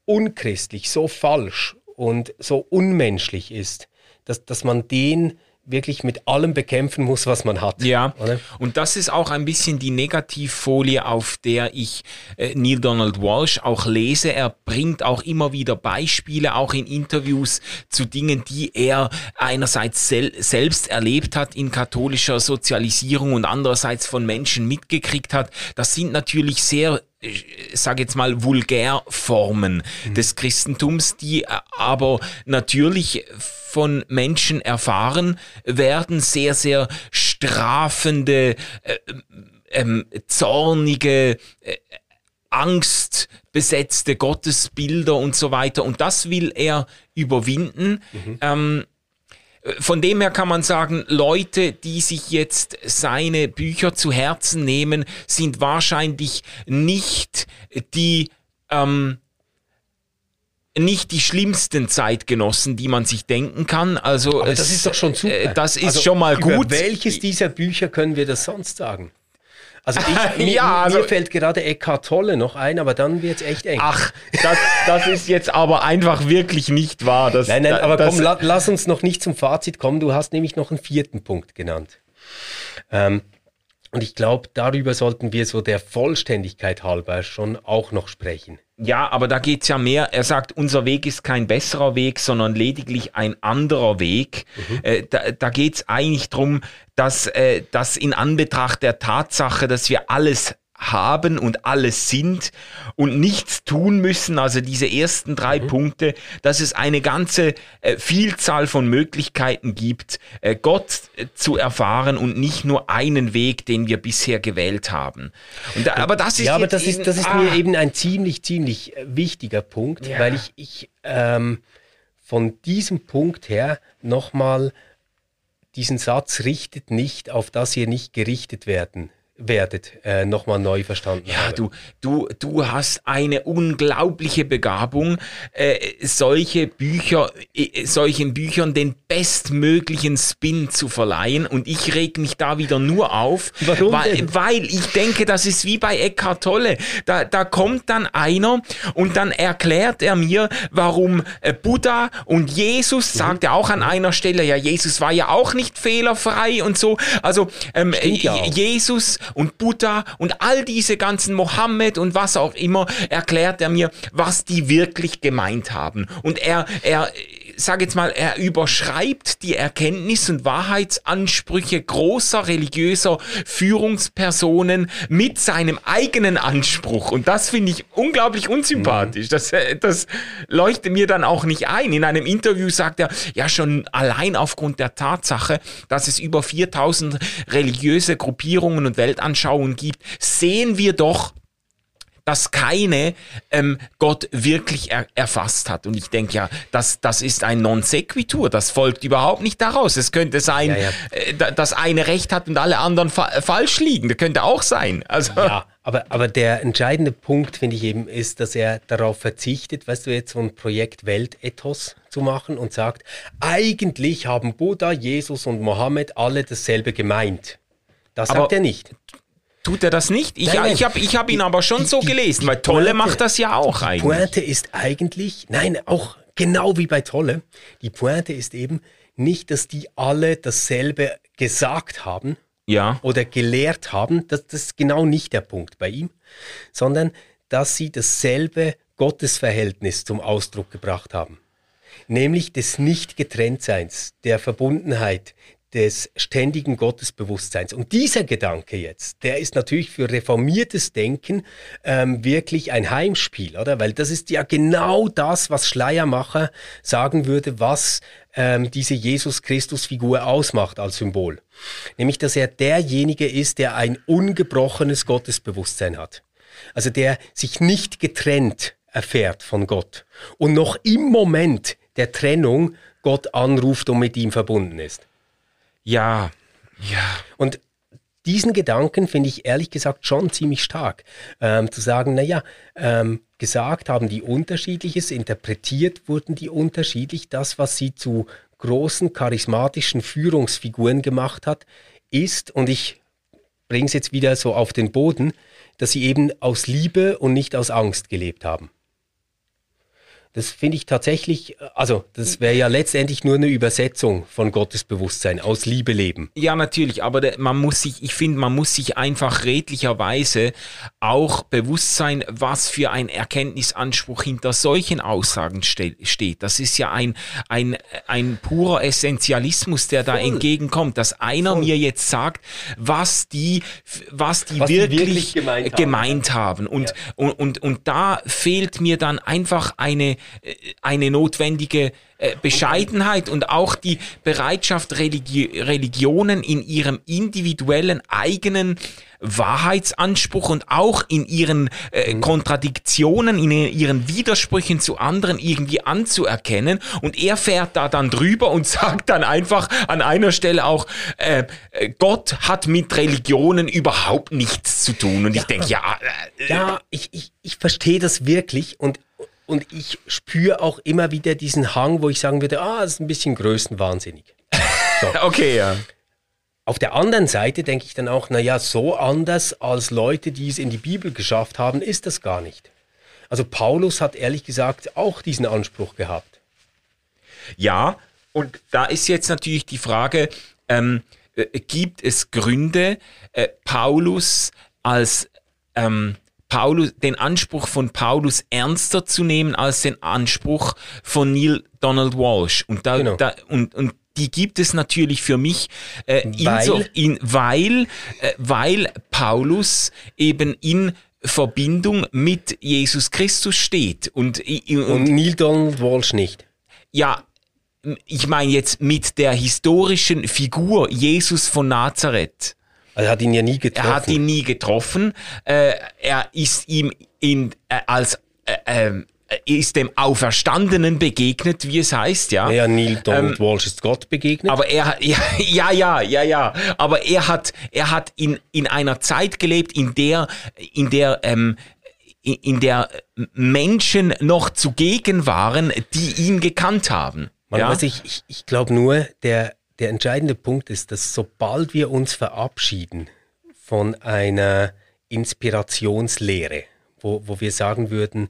unchristlich, so falsch und so unmenschlich ist, dass, dass man den wirklich mit allem bekämpfen muss, was man hat. Ja, oder? und das ist auch ein bisschen die Negativfolie, auf der ich äh, Neil Donald Walsh auch lese. Er bringt auch immer wieder Beispiele, auch in Interviews zu Dingen, die er einerseits sel selbst erlebt hat in katholischer Sozialisierung und andererseits von Menschen mitgekriegt hat. Das sind natürlich sehr ich sage jetzt mal, Vulgärformen mhm. des Christentums, die äh, aber natürlich von Menschen erfahren werden, sehr, sehr strafende, äh, äh, zornige, äh, angstbesetzte Gottesbilder und so weiter. Und das will er überwinden. Mhm. Ähm, von dem her kann man sagen, Leute, die sich jetzt seine Bücher zu Herzen nehmen, sind wahrscheinlich nicht die ähm, nicht die schlimmsten Zeitgenossen, die man sich denken kann. Also Aber es, das ist doch schon super. Äh, das ist also schon mal gut. welches dieser Bücher können wir das sonst sagen? Also ich, mir, ja, also, mir fällt gerade Eckhart Tolle noch ein, aber dann wird es echt eng. Ach, das, das ist jetzt aber einfach wirklich nicht wahr. Das, nein, nein, aber komm, la, lass uns noch nicht zum Fazit kommen. Du hast nämlich noch einen vierten Punkt genannt. Ähm, und ich glaube, darüber sollten wir so der Vollständigkeit halber schon auch noch sprechen. Ja, aber da geht's ja mehr. Er sagt, unser Weg ist kein besserer Weg, sondern lediglich ein anderer Weg. Mhm. Äh, da da geht's eigentlich drum, dass, äh, dass in Anbetracht der Tatsache, dass wir alles haben und alles sind und nichts tun müssen, also diese ersten drei mhm. Punkte, dass es eine ganze äh, Vielzahl von Möglichkeiten gibt, äh, Gott äh, zu erfahren und nicht nur einen Weg, den wir bisher gewählt haben. Und, aber das ist ja, aber das eben, ist, das ist ah, mir eben ein ziemlich, ziemlich äh, wichtiger Punkt, ja. weil ich, ich ähm, von diesem Punkt her nochmal diesen Satz richtet nicht, auf das ihr nicht gerichtet werden werdet, äh, nochmal neu verstanden ja, habe. du, du, du hast eine unglaubliche Begabung, äh, solche Bücher, äh, solchen Büchern den bestmöglichen Spin zu verleihen und ich reg mich da wieder nur auf, Warum weil, denn? weil ich denke, das ist wie bei Eckhart Tolle. Da, da kommt dann einer und dann erklärt er mir, warum äh, Buddha und Jesus, mhm. sagt er auch an einer Stelle, ja, Jesus war ja auch nicht fehlerfrei und so. Also ähm, ja. Jesus und Buddha und all diese ganzen Mohammed und was auch immer, erklärt er mir, was die wirklich gemeint haben. Und er, er, sage jetzt mal, er überschreibt die Erkenntnis und Wahrheitsansprüche großer religiöser Führungspersonen mit seinem eigenen Anspruch. Und das finde ich unglaublich unsympathisch. Das, äh, das leuchtet mir dann auch nicht ein. In einem Interview sagt er, ja schon allein aufgrund der Tatsache, dass es über 4000 religiöse Gruppierungen und Weltanschauungen gibt, sehen wir doch, dass keine ähm, Gott wirklich er erfasst hat. Und ich denke ja, das, das ist ein Non sequitur, das folgt überhaupt nicht daraus. Es könnte sein, ja, ja. Äh, dass eine Recht hat und alle anderen fa falsch liegen. Das könnte auch sein. Also ja, Aber, aber der entscheidende Punkt, finde ich eben, ist, dass er darauf verzichtet, weißt du, jetzt so ein Projekt Weltethos zu machen und sagt, eigentlich haben Buddha, Jesus und Mohammed alle dasselbe gemeint. Das sagt er nicht. Tut er das nicht? Ich, ich habe ich hab ihn aber schon die, so gelesen, weil Tolle Pointe, macht das ja auch eigentlich. Die Pointe ist eigentlich, nein, auch genau wie bei Tolle, die Pointe ist eben nicht, dass die alle dasselbe gesagt haben, ja. oder gelehrt haben, das, das ist genau nicht der Punkt bei ihm, sondern dass sie dasselbe Gottesverhältnis zum Ausdruck gebracht haben. Nämlich des Nicht-Getrenntseins, der Verbundenheit, des ständigen Gottesbewusstseins. Und dieser Gedanke jetzt, der ist natürlich für reformiertes Denken ähm, wirklich ein Heimspiel, oder? Weil das ist ja genau das, was Schleiermacher sagen würde, was ähm, diese Jesus-Christus-Figur ausmacht als Symbol. Nämlich, dass er derjenige ist, der ein ungebrochenes Gottesbewusstsein hat. Also der sich nicht getrennt erfährt von Gott und noch im Moment der Trennung Gott anruft und mit ihm verbunden ist. Ja, ja. Und diesen Gedanken finde ich ehrlich gesagt schon ziemlich stark. Ähm, zu sagen, naja, ähm, gesagt haben die unterschiedliches, interpretiert wurden die unterschiedlich. Das, was sie zu großen charismatischen Führungsfiguren gemacht hat, ist, und ich bringe es jetzt wieder so auf den Boden, dass sie eben aus Liebe und nicht aus Angst gelebt haben. Das finde ich tatsächlich, also das wäre ja letztendlich nur eine Übersetzung von Gottesbewusstsein aus Liebe leben. Ja, natürlich, aber der, man muss sich, ich finde, man muss sich einfach redlicherweise auch bewusst sein, was für ein Erkenntnisanspruch hinter solchen Aussagen ste steht. Das ist ja ein, ein, ein purer Essentialismus, der Voll. da entgegenkommt, dass einer Voll. mir jetzt sagt, was die, was die, was wirklich, die wirklich, gemeint, gemeint haben. Und, ja. und, und, und da fehlt mir dann einfach eine, äh, eine notwendige äh, Bescheidenheit und auch die Bereitschaft, Religi Religionen in ihrem individuellen eigenen Wahrheitsanspruch und auch in ihren äh, mhm. Kontradiktionen, in ihren Widersprüchen zu anderen irgendwie anzuerkennen. Und er fährt da dann drüber und sagt dann einfach an einer Stelle auch, äh, Gott hat mit Religionen überhaupt nichts zu tun. Und ja, ich denke, ja. Äh, ja, ich, ich, ich verstehe das wirklich und und ich spüre auch immer wieder diesen Hang, wo ich sagen würde, ah, das ist ein bisschen größenwahnsinnig. So. okay, ja. Auf der anderen Seite denke ich dann auch, naja, so anders als Leute, die es in die Bibel geschafft haben, ist das gar nicht. Also Paulus hat ehrlich gesagt auch diesen Anspruch gehabt. Ja, und da ist jetzt natürlich die Frage, ähm, äh, gibt es Gründe, äh, Paulus als ähm, Paulus, den Anspruch von Paulus ernster zu nehmen als den Anspruch von Neil Donald Walsh. Und da, genau. da und, und die gibt es natürlich für mich, äh, weil, so, in, weil, äh, weil Paulus eben in Verbindung mit Jesus Christus steht. Und, und, und Neil Donald Walsh nicht. Ja, ich meine jetzt mit der historischen Figur Jesus von Nazareth. Also er hat ihn ja nie getroffen. Er hat ihn nie getroffen. Äh, er ist ihm in, äh, als äh, ähm, ist dem Auferstandenen begegnet, wie es heißt, ja. Ja, Neil Donald ähm, Walsh ist Gott begegnet. Aber er, ja, ja, ja, ja, ja. Aber er hat, er hat in, in einer Zeit gelebt, in der, in der, ähm, in der Menschen noch zugegen waren, die ihn gekannt haben. Man, ja? also ich, ich, ich glaube nur, der, der entscheidende Punkt ist, dass sobald wir uns verabschieden von einer Inspirationslehre, wo, wo wir sagen würden,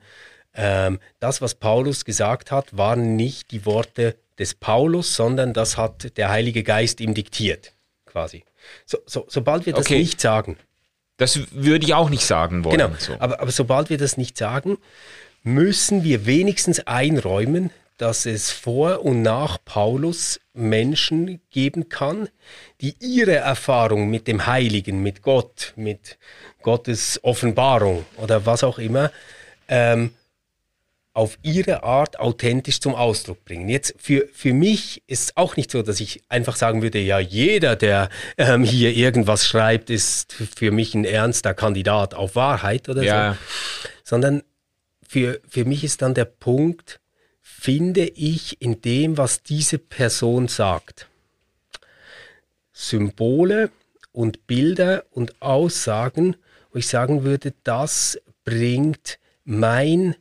ähm, das, was Paulus gesagt hat, waren nicht die Worte des Paulus, sondern das hat der Heilige Geist ihm diktiert, quasi. So, so, sobald wir das okay. nicht sagen. Das würde ich auch nicht sagen wollen. Genau, so. aber, aber sobald wir das nicht sagen, müssen wir wenigstens einräumen, dass es vor und nach Paulus Menschen geben kann, die ihre Erfahrung mit dem Heiligen, mit Gott, mit Gottes Offenbarung oder was auch immer, ähm, auf ihre Art authentisch zum Ausdruck bringen. Jetzt für, für mich ist es auch nicht so, dass ich einfach sagen würde, ja, jeder, der ähm, hier irgendwas schreibt, ist für mich ein ernster Kandidat auf Wahrheit oder ja. so. Sondern für, für mich ist dann der Punkt, finde ich in dem, was diese Person sagt. Symbole und Bilder und Aussagen, wo ich sagen würde, das bringt mein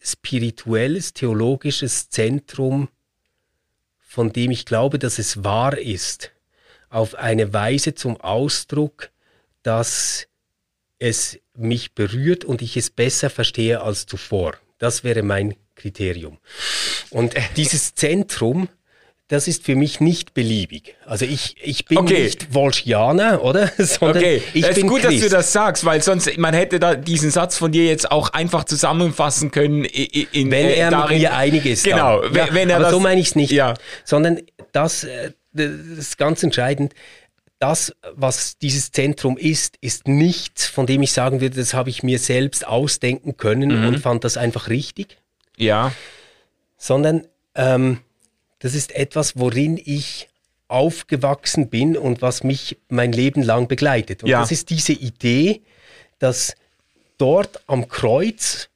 spirituelles, theologisches Zentrum, von dem ich glaube, dass es wahr ist, auf eine Weise zum Ausdruck, dass es mich berührt und ich es besser verstehe als zuvor. Das wäre mein Kriterium. Und dieses Zentrum, das ist für mich nicht beliebig. Also ich, ich bin okay. nicht Wolschianer, oder? Sondern okay, ich es ist gut, Christ. dass du das sagst, weil sonst, man hätte da diesen Satz von dir jetzt auch einfach zusammenfassen können. In, wenn er darin, mit mir einig ist. Genau, ja, wenn er aber das, so meine ich es nicht. Ja. Sondern das, äh, das ist ganz entscheidend das, was dieses Zentrum ist, ist nichts, von dem ich sagen würde, das habe ich mir selbst ausdenken können mhm. und fand das einfach richtig. Ja. Sondern ähm, das ist etwas, worin ich aufgewachsen bin und was mich mein Leben lang begleitet. Und ja. das ist diese Idee, dass dort am Kreuz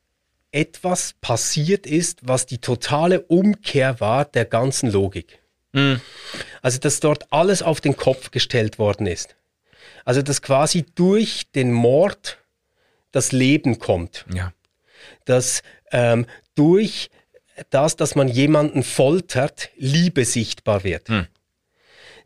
etwas passiert ist, was die totale Umkehr war der ganzen Logik. Mhm. Also, dass dort alles auf den Kopf gestellt worden ist. Also, dass quasi durch den Mord das Leben kommt. Ja. Dass ähm, durch das, dass man jemanden foltert, Liebe sichtbar wird. Mhm.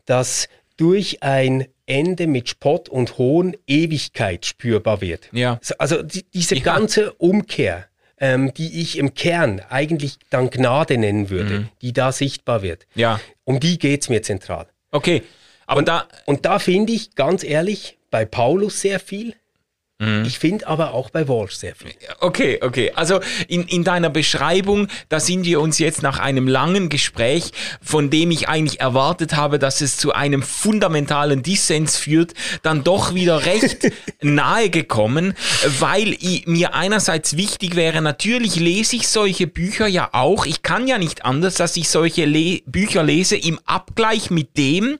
Dass durch ein Ende mit Spott und Hohn Ewigkeit spürbar wird. Ja. Also die, diese ja. ganze Umkehr ähm, die ich im Kern eigentlich dann Gnade nennen würde, mhm. die da sichtbar wird. Ja. Um die geht es mir zentral. Okay. Aber und, da. Und da finde ich, ganz ehrlich, bei Paulus sehr viel, Mhm. Ich finde aber auch bei Walsh sehr viel. Okay, okay. Also in, in deiner Beschreibung, da sind wir uns jetzt nach einem langen Gespräch, von dem ich eigentlich erwartet habe, dass es zu einem fundamentalen Dissens führt, dann doch wieder recht nahe gekommen, weil ich, mir einerseits wichtig wäre, natürlich lese ich solche Bücher ja auch. Ich kann ja nicht anders, dass ich solche Le Bücher lese im Abgleich mit dem,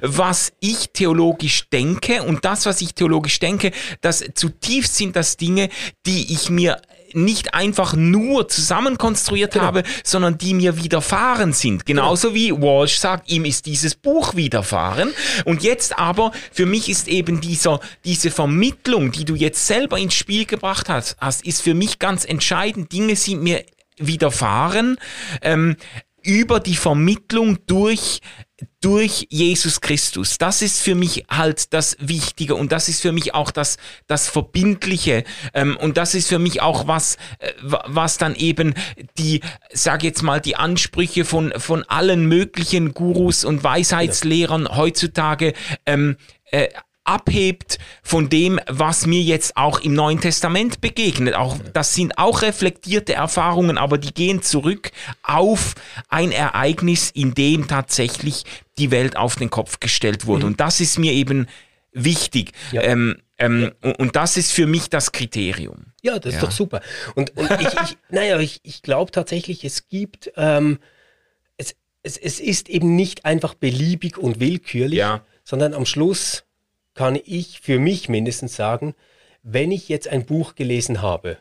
was ich theologisch denke und das, was ich theologisch denke, das zutiefst sind das Dinge, die ich mir nicht einfach nur zusammenkonstruiert genau. habe, sondern die mir widerfahren sind. Genauso genau. wie Walsh sagt, ihm ist dieses Buch widerfahren. Und jetzt aber, für mich ist eben dieser, diese Vermittlung, die du jetzt selber ins Spiel gebracht hast, hast ist für mich ganz entscheidend. Dinge sind mir widerfahren ähm, über die Vermittlung durch durch Jesus Christus. Das ist für mich halt das Wichtige und das ist für mich auch das, das Verbindliche ähm, und das ist für mich auch was, äh, was dann eben die, sag jetzt mal, die Ansprüche von, von allen möglichen Gurus und Weisheitslehrern heutzutage ähm, äh, abhebt von dem, was mir jetzt auch im Neuen Testament begegnet. Auch, das sind auch reflektierte Erfahrungen, aber die gehen zurück auf ein Ereignis, in dem tatsächlich die Welt auf den Kopf gestellt wurde. Mhm. Und das ist mir eben wichtig. Ja. Ähm, ähm, und das ist für mich das Kriterium. Ja, das ist ja. doch super. Und, und ich, ich, naja, ich, ich glaube tatsächlich, es gibt, ähm, es, es, es ist eben nicht einfach beliebig und willkürlich, ja. sondern am Schluss kann ich für mich mindestens sagen, wenn ich jetzt ein Buch gelesen habe,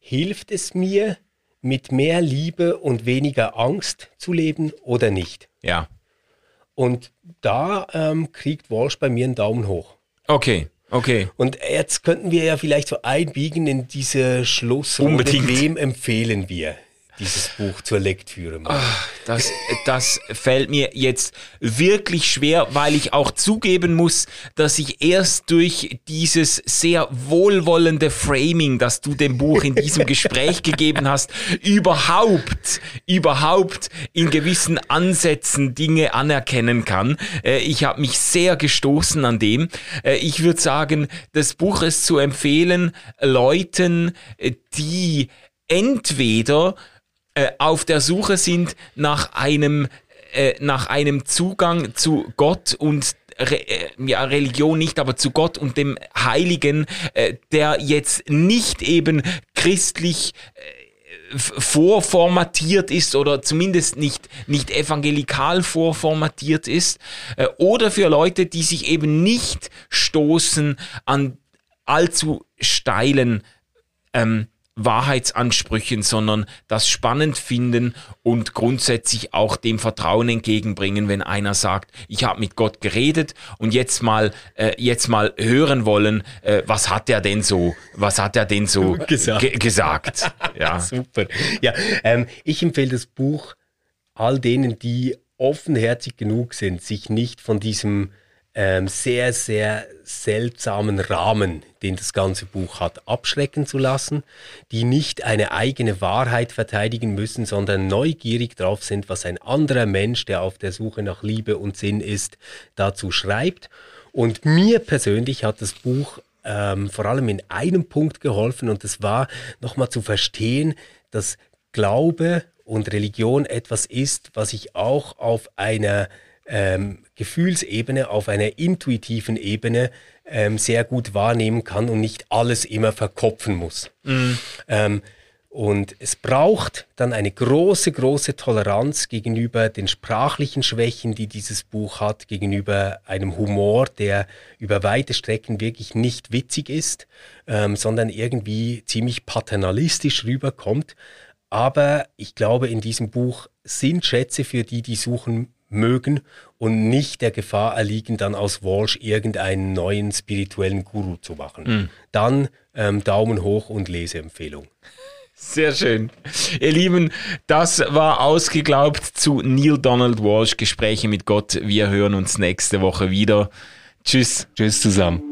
hilft es mir, mit mehr Liebe und weniger Angst zu leben oder nicht? Ja. Und da ähm, kriegt Walsh bei mir einen Daumen hoch. Okay. Okay. Und jetzt könnten wir ja vielleicht so einbiegen in diese Schlussrunde. Unbedingt. Wem empfehlen wir? Dieses Buch zur Lektüre machen? Das, das fällt mir jetzt wirklich schwer, weil ich auch zugeben muss, dass ich erst durch dieses sehr wohlwollende Framing, das du dem Buch in diesem Gespräch gegeben hast, überhaupt, überhaupt in gewissen Ansätzen Dinge anerkennen kann. Äh, ich habe mich sehr gestoßen an dem. Äh, ich würde sagen, das Buch ist zu empfehlen Leuten, äh, die entweder äh, auf der Suche sind nach einem, äh, nach einem Zugang zu Gott und Re äh, ja, Religion nicht, aber zu Gott und dem Heiligen, äh, der jetzt nicht eben christlich äh, vorformatiert ist oder zumindest nicht, nicht evangelikal vorformatiert ist, oder für Leute, die sich eben nicht stoßen an allzu steilen ähm, Wahrheitsansprüchen, sondern das spannend finden und grundsätzlich auch dem Vertrauen entgegenbringen, wenn einer sagt, ich habe mit Gott geredet und jetzt mal äh, jetzt mal hören wollen, äh, was hat er denn so, was hat er denn so gesagt? Ge gesagt. Ja. Super. Ja, ähm, ich empfehle das Buch all denen, die offenherzig genug sind, sich nicht von diesem ähm, sehr, sehr seltsamen Rahmen, den das ganze Buch hat, abschrecken zu lassen, die nicht eine eigene Wahrheit verteidigen müssen, sondern neugierig drauf sind, was ein anderer Mensch, der auf der Suche nach Liebe und Sinn ist, dazu schreibt. Und mir persönlich hat das Buch ähm, vor allem in einem Punkt geholfen und das war nochmal zu verstehen, dass Glaube und Religion etwas ist, was ich auch auf einer ähm, Gefühlsebene, auf einer intuitiven Ebene ähm, sehr gut wahrnehmen kann und nicht alles immer verkopfen muss. Mhm. Ähm, und es braucht dann eine große, große Toleranz gegenüber den sprachlichen Schwächen, die dieses Buch hat, gegenüber einem Humor, der über weite Strecken wirklich nicht witzig ist, ähm, sondern irgendwie ziemlich paternalistisch rüberkommt. Aber ich glaube, in diesem Buch sind Schätze für die, die suchen mögen und nicht der Gefahr erliegen, dann aus Walsh irgendeinen neuen spirituellen Guru zu machen. Mhm. Dann ähm, Daumen hoch und Leseempfehlung. Sehr schön. Ihr Lieben, das war ausgeglaubt zu Neil Donald Walsh Gespräche mit Gott. Wir hören uns nächste Woche wieder. Tschüss. Tschüss zusammen.